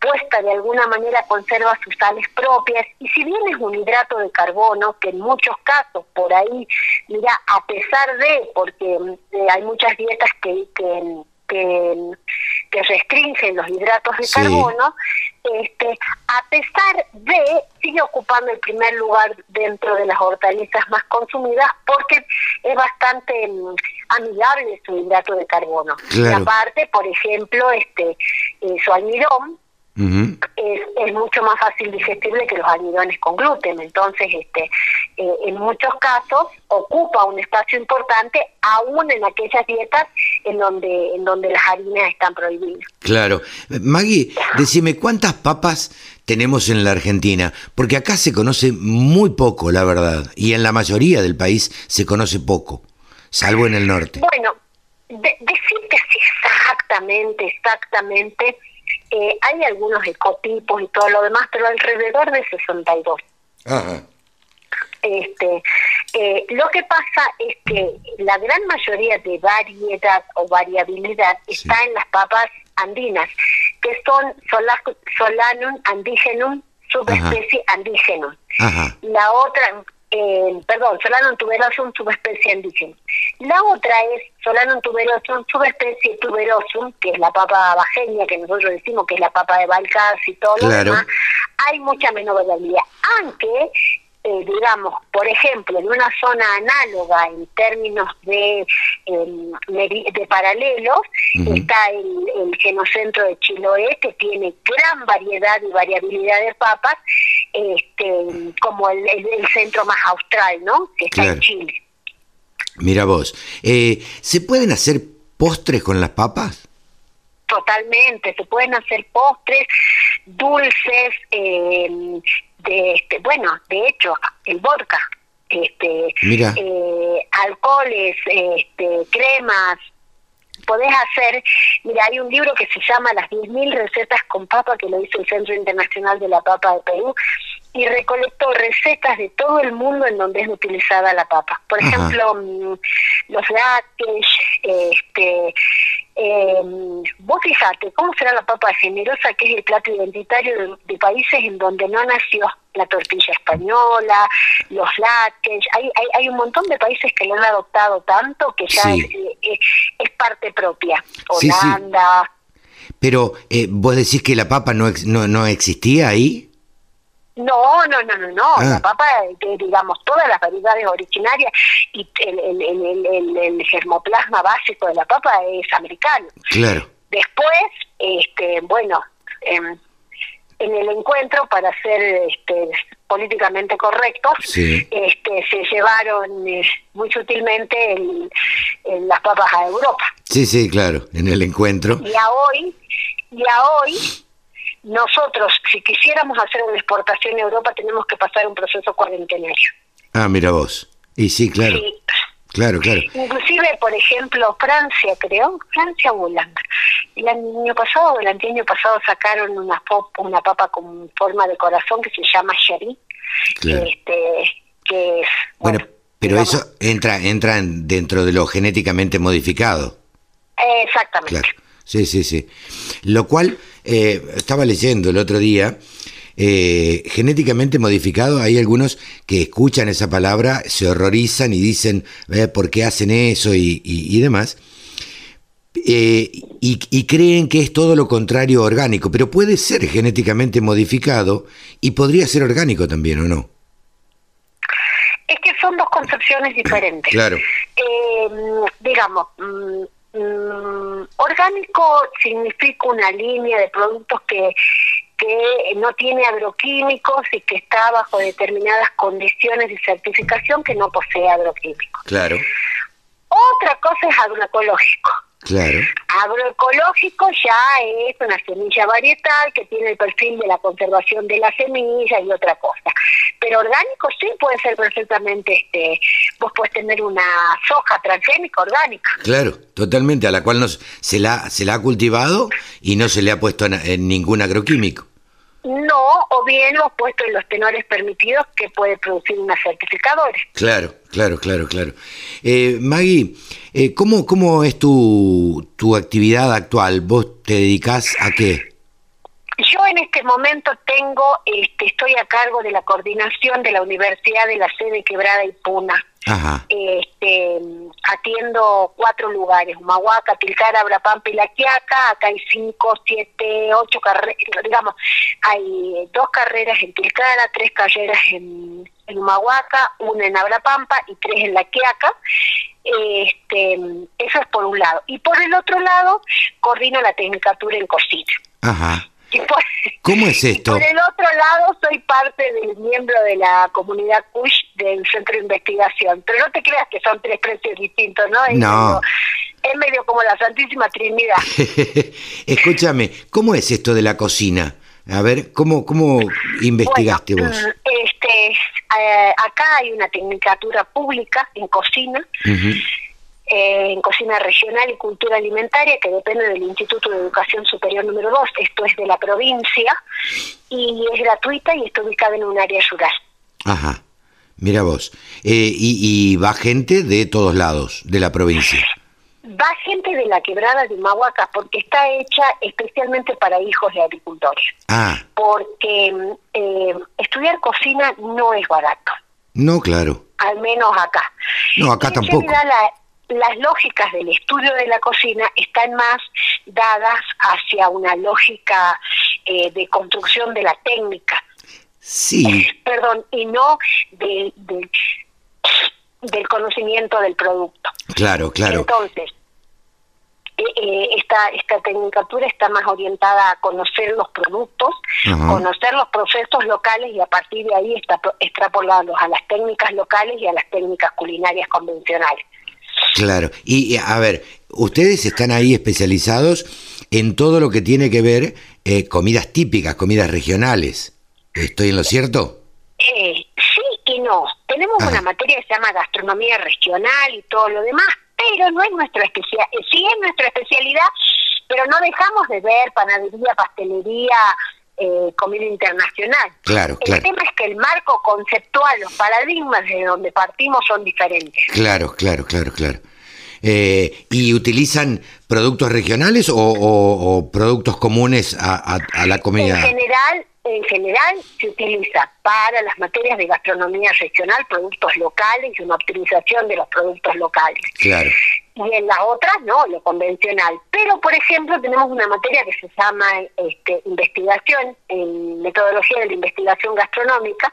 puesta de alguna manera conserva sus sales propias. Y si bien es un hidrato de carbono, que en muchos casos por ahí, mira, a pesar de, porque eh, hay muchas dietas que, que, que, que restringen los hidratos de Sí. carbono, este, a pesar de, sigue ocupando el primer lugar dentro de las hortalizas más consumidas porque es bastante mm, amigable su hidrato de carbono. Claro. Y aparte, por ejemplo, este eh, su almidón Es, es mucho más fácil digestible que los almidones con gluten. Entonces, este, eh, en muchos casos ocupa un espacio importante, aún en aquellas dietas en donde, en donde las harinas están prohibidas. Claro. Maggie, decime, ¿cuántas papas tenemos en la Argentina? Porque acá se conoce muy poco, la verdad. Y en la mayoría del país se conoce poco, salvo en el norte. Bueno, de- decirte así exactamente, exactamente, eh, hay algunos ecotipos y todo lo demás, pero alrededor de 62. Ajá. Este, eh, lo que pasa es que la gran mayoría de variedad o variabilidad está en las papas andinas, que son Sola- Solanum andigenum, subespecie andigenum. Ajá. La otra, eh, perdón, Solanum tuberosum, subespecie andigenum. La otra es Solanum tuberosum, subespecie tuberosum, que es la papa bajeña, que nosotros decimos que es la papa de Balcás y todo lo Claro. demás. Hay mucha menos variabilidad, aunque eh, digamos, por ejemplo, en una zona análoga en términos de, em, de paralelos, está el, el, genocentro de Chiloé, que tiene gran variedad y variabilidad de papas, este, como el, centro más austral, ¿no? Que está en Chile. Mira vos, eh, ¿se pueden hacer postres con las papas? Totalmente, se pueden hacer postres, dulces, eh, de este, bueno, de hecho, el vodka, este, eh, alcoholes, este, cremas, podés hacer, mira, hay un libro que se llama Las 10.000 recetas con papa, que lo hizo el Centro Internacional de la Papa de Perú, y recolectó recetas de todo el mundo en donde es utilizada la papa. Por ejemplo, mm, los lácteos, este, eh, vos fijate, ¿cómo será la papa generosa, que es el plato identitario de, países en donde no nació la tortilla española, los lácteos? Hay, hay, hay, un montón de países que lo han adoptado tanto que ya es, es, parte propia. Holanda. Pero eh, vos decís que la papa no, no, no existía ahí. No, no, no, no, no. La ah. papa, digamos, todas las variedades originarias y el, el, el, el, germoplasma básico de la papa es americano. Claro. Después, este, bueno, en, el encuentro, para ser este, políticamente correctos, este, se llevaron eh, muy sutilmente las papas a Europa. Sí, sí, claro, en el encuentro. Y a hoy, y a hoy nosotros, si quisiéramos hacer una exportación a Europa, tenemos que pasar un proceso cuarentenario. Ah, mira vos. Y sí, claro. Claro, claro. Inclusive, por ejemplo, Francia, creo, Francia o Holanda. El año pasado o el año pasado sacaron una, una papa con forma de corazón que se llama Sherry. Este, que es, bueno, pero eso entra, entra dentro de lo genéticamente modificado. exactamente. Claro. Sí, sí, sí. Lo cual eh, estaba leyendo el otro día, eh, genéticamente modificado, hay algunos que escuchan esa palabra, se horrorizan y dicen, eh, ¿por qué hacen eso? y, demás. y, creen que es todo lo contrario orgánico, pero puede ser genéticamente modificado y podría ser orgánico también, ¿o no? Es que son dos concepciones diferentes. Claro. digamos, mm, orgánico significa una línea de productos que, que no tiene agroquímicos y que está bajo determinadas condiciones de certificación que no posee agroquímicos. Claro. Otra cosa es agroecológico. Claro. Agroecológico ya es una semilla varietal que tiene el perfil de la conservación de la semilla y otra cosa. Pero orgánico sí puede ser perfectamente, este, vos puedes tener una soja transgénica orgánica. Claro, totalmente, a la cual nos, se, la, se la ha cultivado y no se le ha puesto en ningún agroquímico. No, o bien lo puesto en los tenores permitidos que puede producir una certificadora. Claro, claro, claro, claro. Eh, Maggie, eh, ¿cómo, ¿cómo es tu, tu actividad actual? ¿Vos te dedicas a qué? Yo en este momento tengo, este, estoy a cargo de la coordinación de la Universidad de la Sede Quebrada y Puna. Este, atiendo cuatro lugares, Humahuaca, Tilcara, Abrapampa y La Quiaca, acá hay cinco, siete, ocho carreras, digamos, hay dos carreras en Tilcara, tres carreras en, en Humahuaca, una en Abrapampa y tres en La Quiaca. Este, eso es por un lado. Y por el otro lado, coordino la tecnicatura en cocina. Ajá. ¿Cómo *laughs* es esto? por el otro lado, soy parte del miembro de la comunidad Kush del Centro de Investigación. Pero no te creas que son tres precios distintos, ¿no? Es no. Medio, es medio como la Santísima Trinidad. *laughs* Escúchame, ¿cómo es esto de la cocina? A ver, ¿cómo, cómo investigaste vos? Mm, este, eh, acá hay una tecnicatura pública en cocina. Eh, en cocina regional y cultura alimentaria, que depende del Instituto de Educación Superior número 2, esto es de la provincia, y es gratuita y está ubicada en un área rural. Ajá, mira vos. Eh, y, va gente de todos lados de la provincia. Va gente de la quebrada de Mahuaca porque está hecha especialmente para hijos de agricultores. Ah. Porque eh, estudiar cocina no es barato. No, claro. Al menos acá. No, acá tampoco las lógicas del estudio de la cocina están más dadas hacia una lógica eh, de construcción de la técnica. Sí. Perdón, y no de, de- del conocimiento del producto. Claro, claro. Entonces, eh, eh, esta, esta tecnicatura está más orientada a conocer los productos, conocer los procesos locales y a partir de ahí está extrapolarlos a las técnicas locales y a las técnicas culinarias convencionales. Claro. Y, a ver, ustedes están ahí especializados en todo lo que tiene que ver eh, comidas típicas, comidas regionales. ¿Estoy en lo cierto? Eh, sí y no. Tenemos Ajá. una materia que se llama gastronomía regional y todo lo demás, pero no es nuestra especialidad. Sí es nuestra especialidad, pero no dejamos de ver panadería, pastelería, eh, comida internacional. Claro, El claro. tema es que el marco conceptual, los paradigmas de donde partimos son diferentes. Claro, claro, claro, claro. Eh, ¿Y utilizan productos regionales o, o- o productos comunes a, a- a la En comida? general, en general se utiliza para las materias de gastronomía regional productos locales y una optimización de los productos locales. Claro. Y en las otras no, lo convencional. Pero, por ejemplo, tenemos una materia que se llama este, investigación, metodología de la investigación gastronómica,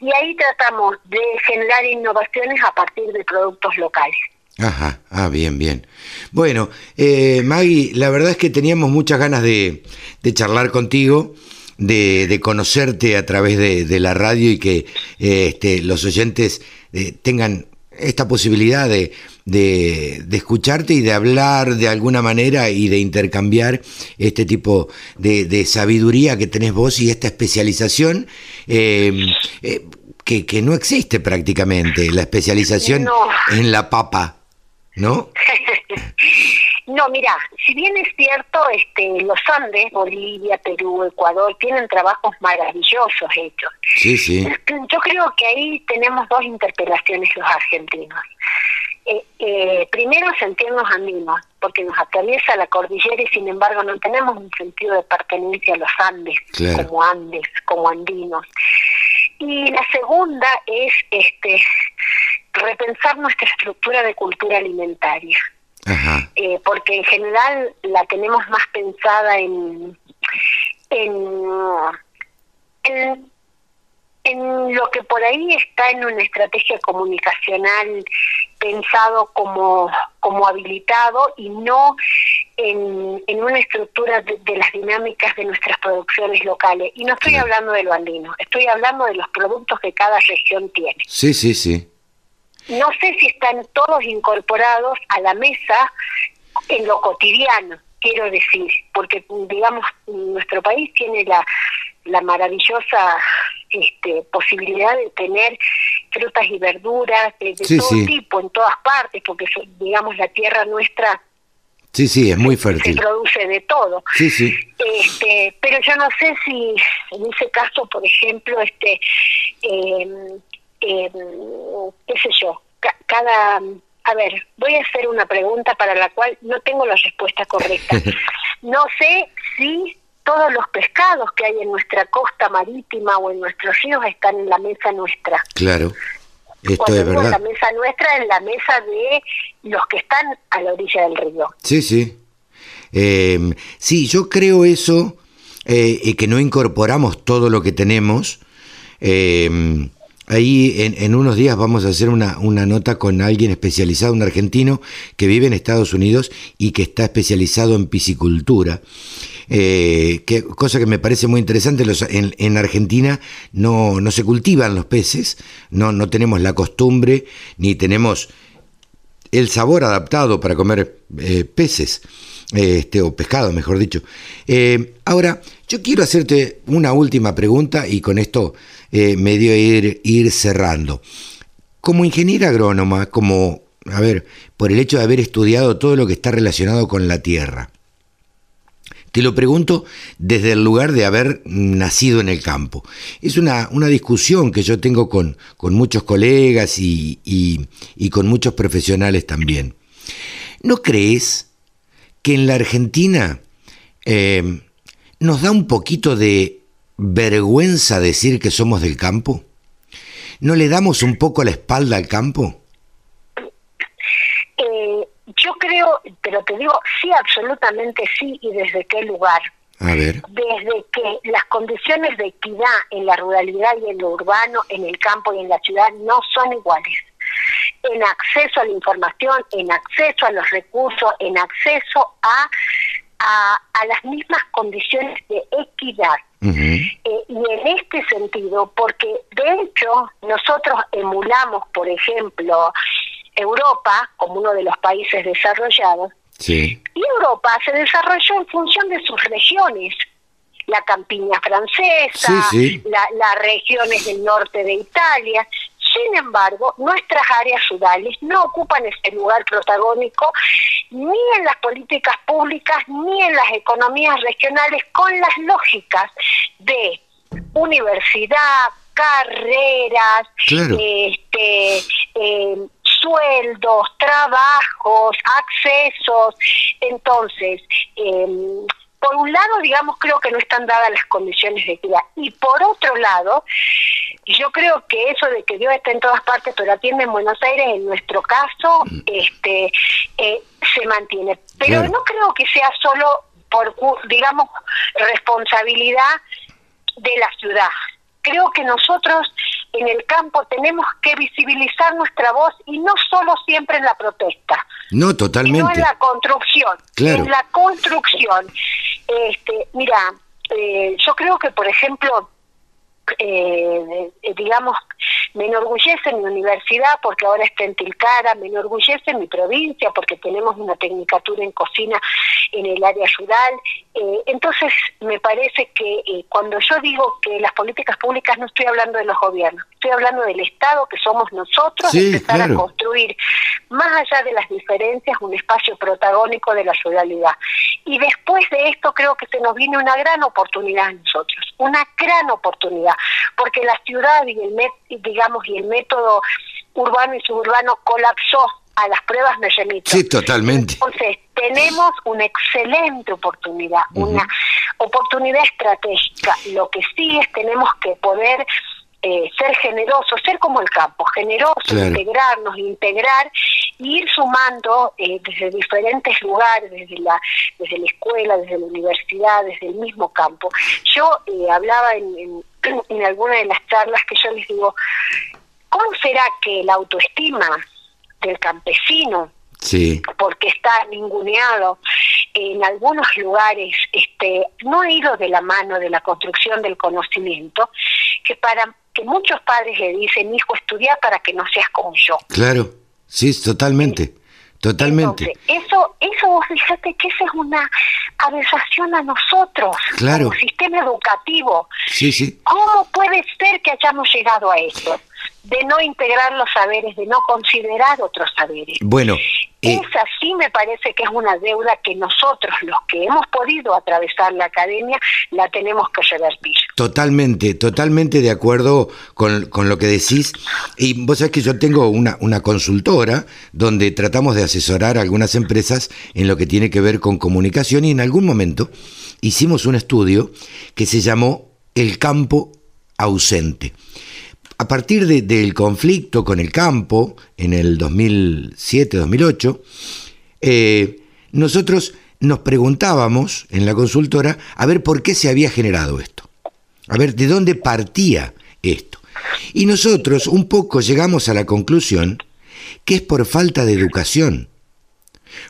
y ahí tratamos de generar innovaciones a partir de productos locales. Ajá, ah, bien, bien. Bueno, eh, Maggie, la verdad es que teníamos muchas ganas de, de charlar contigo, de, de conocerte a través de, de la radio y que eh, este, los oyentes eh, tengan esta posibilidad de, de, de escucharte y de hablar de alguna manera y de intercambiar este tipo de, de sabiduría que tenés vos y esta especialización eh, eh, que, que no existe prácticamente, la especialización No. en la papa, ¿no? *laughs* No, mira, si bien es cierto, este, los Andes, Bolivia, Perú, Ecuador, tienen trabajos maravillosos hechos. Sí, sí. *clears throat* Yo creo que ahí tenemos dos interpelaciones los argentinos. Eh, eh, primero, sentirnos andinos, porque nos atraviesa la cordillera y sin embargo no tenemos un sentido de pertenencia a los Andes, Claro. como Andes, como andinos. Y la segunda es este repensar nuestra estructura de cultura alimentaria Ajá. eh, porque en general la tenemos más pensada en en, en en lo que por ahí está en una estrategia comunicacional pensado como como habilitado y no en, en una estructura de, de las dinámicas de nuestras producciones locales. Y no estoy hablando de lo andino, estoy hablando de los productos que cada región tiene Sí, sí, sí. no sé si están todos incorporados a la mesa en lo cotidiano, quiero decir, porque digamos nuestro país tiene la, la maravillosa este, posibilidad de tener frutas y verduras de, de Sí, todo sí. tipo en todas partes, porque digamos la tierra nuestra Sí, sí, es muy se fértil. produce de todo. Sí, sí. Este, pero yo no sé si en ese caso, por ejemplo, este, eh, eh, qué sé yo, ca- cada, a ver, voy a hacer una pregunta para la cual no tengo la respuesta correcta. *laughs* No sé si todos los pescados que hay en nuestra costa marítima o en nuestros ríos están en la mesa nuestra. Claro. Esto Cuando es en la verdad. mesa nuestra, en la mesa de los que están a la orilla del río. Sí, sí. Eh, sí, yo creo eso, eh, y que no incorporamos todo lo que tenemos. Eh, ahí en, en unos días vamos a hacer una, una nota con alguien especializado, un argentino que vive en Estados Unidos y que está especializado en piscicultura. Eh, cosa que me parece muy interesante, en, en Argentina no, no se cultivan los peces, no, no tenemos la costumbre ni tenemos el sabor adaptado para comer eh, peces, este, o pescado, mejor dicho. Eh, ahora, yo quiero hacerte una última pregunta y con esto eh, medio ir, ir cerrando. Como ingeniera agrónoma, como, a ver, por el hecho de haber estudiado todo lo que está relacionado con la tierra, te lo pregunto desde el lugar de haber nacido en el campo. Es una, una discusión que yo tengo con, con muchos colegas y, y- con muchos profesionales también. ¿No crees que en la Argentina eh, nos da un poquito de vergüenza decir que somos del campo? ¿No le damos un poco la espalda al campo? Eh, yo creo, pero te digo, sí, absolutamente sí, y desde qué lugar. A ver. Desde que las condiciones de equidad en la ruralidad y en lo urbano, en el campo y en la ciudad no son iguales. En acceso a la información, en acceso a los recursos, en acceso a, a, a las mismas condiciones de equidad. Eh, y en este sentido, porque de hecho nosotros emulamos, por ejemplo, Europa como uno de los países desarrollados, Sí. y Europa se desarrolló en función de sus regiones. La campiña francesa, Sí, sí. la- las regiones del norte de Italia. Sin embargo, nuestras áreas rurales no ocupan ese lugar protagónico ni en las políticas públicas ni en las economías regionales con las lógicas de universidad, carreras, Claro. este, eh, sueldos, trabajos, accesos. Entonces, em, por un lado, digamos, creo que no están dadas las condiciones de equidad. Y por otro lado, yo creo que eso de que Dios está en todas partes, pero atiende en Buenos Aires, en nuestro caso, este, eh, se mantiene. Pero no creo que sea solo por, digamos, responsabilidad de la ciudad. Creo que nosotros en el campo tenemos que visibilizar nuestra voz y no solo siempre en la protesta, No, sino totalmente. en la construcción. Claro. En la construcción. Este, mira, eh, yo creo que, por ejemplo, eh, eh, digamos, me enorgullece mi universidad porque ahora está en Tilcara, me enorgullece mi provincia porque tenemos una tecnicatura en cocina en el área rural. Eh, entonces, me parece que eh, cuando yo digo que las políticas públicas no estoy hablando de los gobiernos, estoy hablando del Estado que somos nosotros, Sí, empezar claro. a construir, más allá de las diferencias, un espacio protagónico de la ruralidad. Y después de esto creo que se nos viene una gran oportunidad a nosotros, una gran oportunidad, porque la ciudad y el, met- digamos, y el método urbano y suburbano colapsó. A las pruebas me remito. Sí, totalmente. Entonces, tenemos una excelente oportunidad, una oportunidad estratégica. Lo que sí es tenemos que poder eh, ser generosos, ser como el campo, generosos, Claro. integrarnos, integrar, y ir sumando eh, desde diferentes lugares, desde la, desde la escuela, desde la universidad, desde el mismo campo. Yo eh, hablaba en, en, *clears throat* en alguna de las charlas que yo les digo, ¿cómo será que la autoestima del campesino Sí. porque está ninguneado en algunos lugares este no ha ido de la mano de la construcción del conocimiento que para que muchos padres le dicen hijo estudia para que no seas como yo Claro. Sí, totalmente. Totalmente. Entonces, eso eso vos fíjate que esa es una aberración a nosotros Claro. como sistema educativo Sí, sí. ¿Cómo puede ser que hayamos llegado a esto? De no integrar los saberes, de no considerar otros saberes. Bueno, eh, Esa sí me parece que es una deuda que nosotros, los que hemos podido atravesar la academia, la tenemos que revertir. Totalmente, totalmente de acuerdo con, con lo que decís. Y vos sabés que yo tengo una, una consultora donde tratamos de asesorar a algunas empresas en lo que tiene que ver con comunicación y en algún momento hicimos un estudio que se llamó El campo ausente. A partir de- del conflicto con el campo en el 2007-2008, eh, nosotros nos preguntábamos en la consultora a ver por qué se había generado esto, a ver de dónde partía esto. Y nosotros un poco llegamos a la conclusión que es por falta de educación,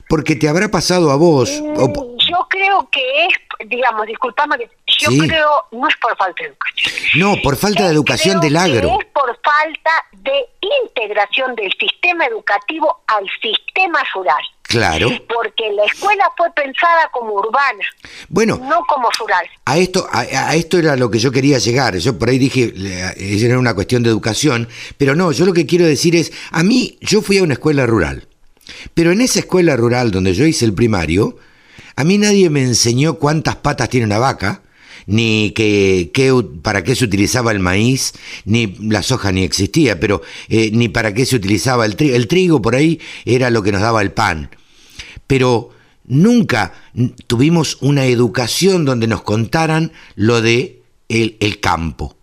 porque te habrá pasado a vos, o- Yo creo que es, digamos, disculpame, que yo Sí. creo, no es por falta de educación. no, por falta de educación Creo del agro. que es por falta de integración del sistema educativo al sistema rural. Claro. Porque la escuela fue pensada como urbana, Bueno, no como rural. A esto, a, a esto era lo que yo quería llegar. Yo por ahí dije, le- era una cuestión de educación, pero no, yo lo que quiero decir es, a mí, yo fui a una escuela rural, pero en esa escuela rural donde yo hice el primario, a mí nadie me enseñó cuántas patas tiene una vaca, ni que, para qué se utilizaba el maíz, ni la soja ni existía, pero eh, ni para qué se utilizaba el trigo. El trigo por ahí era lo que nos daba el pan pero nunca tuvimos una educación donde nos contaran lo de el campo.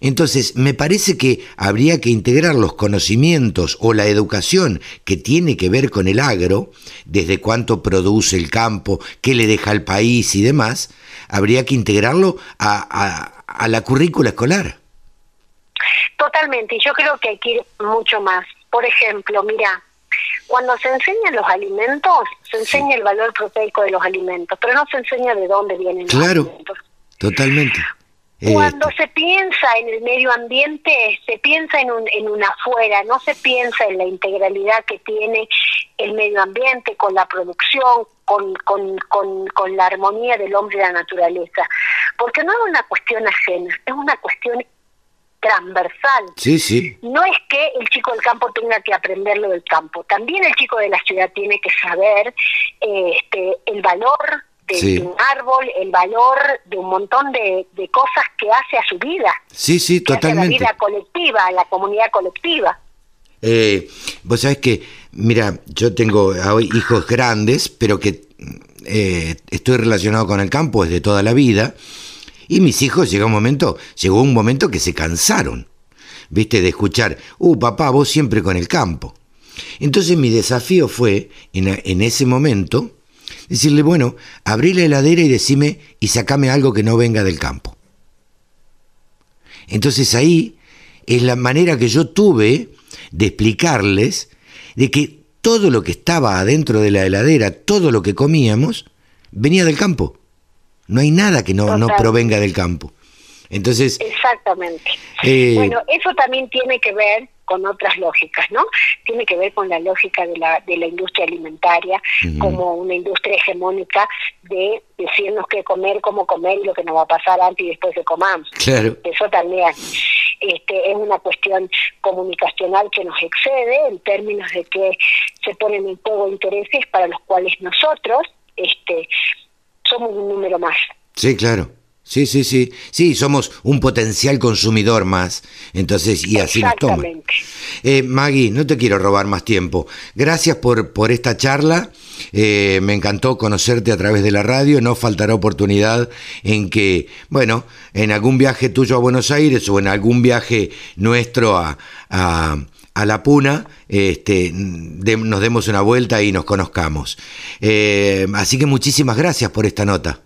Entonces, me parece que habría que integrar los conocimientos o la educación que tiene que ver con el agro, desde cuánto produce el campo, qué le deja al país y demás, habría que integrarlo a, a la currícula escolar. Totalmente, yo creo que hay que ir mucho más. Por ejemplo, mira, cuando se enseñan los alimentos, se enseña el valor proteico de los alimentos, pero no se enseña de dónde vienen los alimentos. Totalmente. Cuando se piensa en el medio ambiente, se piensa en un, en una afuera, no se piensa en la integralidad que tiene el medio ambiente con la producción, con, con, con, con la armonía del hombre y la naturaleza. Porque no es una cuestión ajena, es una cuestión transversal. Sí, sí. No es que el chico del campo tenga que aprenderlo del campo, también el chico de la ciudad tiene que saber este, el valor de, un árbol, el valor de un montón de, cosas que hace a su vida. Sí, sí, totalmente. a la vida colectiva, a la comunidad colectiva. Eh, vos sabés que, mira, yo tengo hoy hijos grandes, pero que eh, estoy relacionado con el campo desde toda la vida y mis hijos llegó un momento, llegó un momento que se cansaron, viste, de escuchar, uh, papá, vos siempre con el campo. Entonces mi desafío fue, en, ese momento, decirle, bueno, abrí la heladera y decime y sacame algo que no venga del campo. Entonces ahí es la manera que yo tuve de explicarles de que todo lo que estaba adentro de la heladera, todo lo que comíamos, venía del campo. No hay nada que no, no provenga del campo. Entonces. Exactamente. Eh, bueno, eso también tiene que ver con otras lógicas, ¿no? Tiene que ver con la lógica de la, de la industria alimentaria como una industria hegemónica de decirnos qué comer, cómo comer y lo que nos va a pasar antes y después de comamos. Claro. Eso también este, es una cuestión comunicacional que nos excede en términos de que se ponen en juego intereses para los cuales nosotros este, somos un número más. Sí, claro. Sí, sí, sí. Sí, somos un potencial consumidor más. Entonces, y así nos toma. Eh, Maggie, no te quiero robar más tiempo. Gracias por, por esta charla. Eh, me encantó conocerte a través de la radio. No faltará oportunidad en que, bueno, en algún viaje tuyo a Buenos Aires o en algún viaje nuestro a, a la puna, este, nos demos una vuelta y nos conozcamos. Eh, así que muchísimas gracias por esta nota.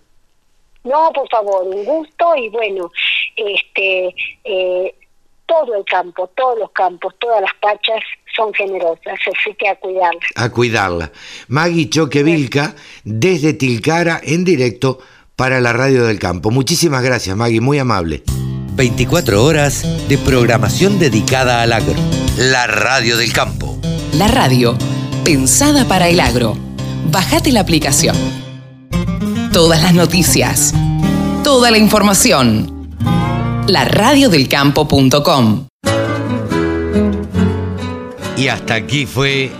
No, por favor, un gusto y bueno, este, eh, todo el campo, todos los campos, todas las pachas son generosas, así que a cuidarla. A cuidarla. Maggie Choquevilca, desde Tilcara, en directo para la Radio del Campo. Muchísimas gracias, Maggie, muy amable. 24 horas de programación dedicada al agro. La Radio del Campo. La radio, pensada para el agro. Bajate la aplicación. Todas las noticias. Toda la información. La radiodelcampo.com. Y hasta aquí fue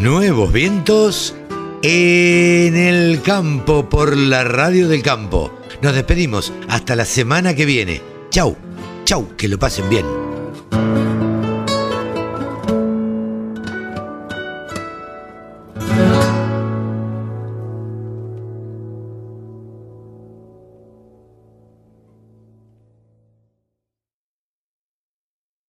Nuevos Vientos en el campo por la Radio del Campo. Nos despedimos hasta la semana que viene. Chau, chau, que lo pasen bien.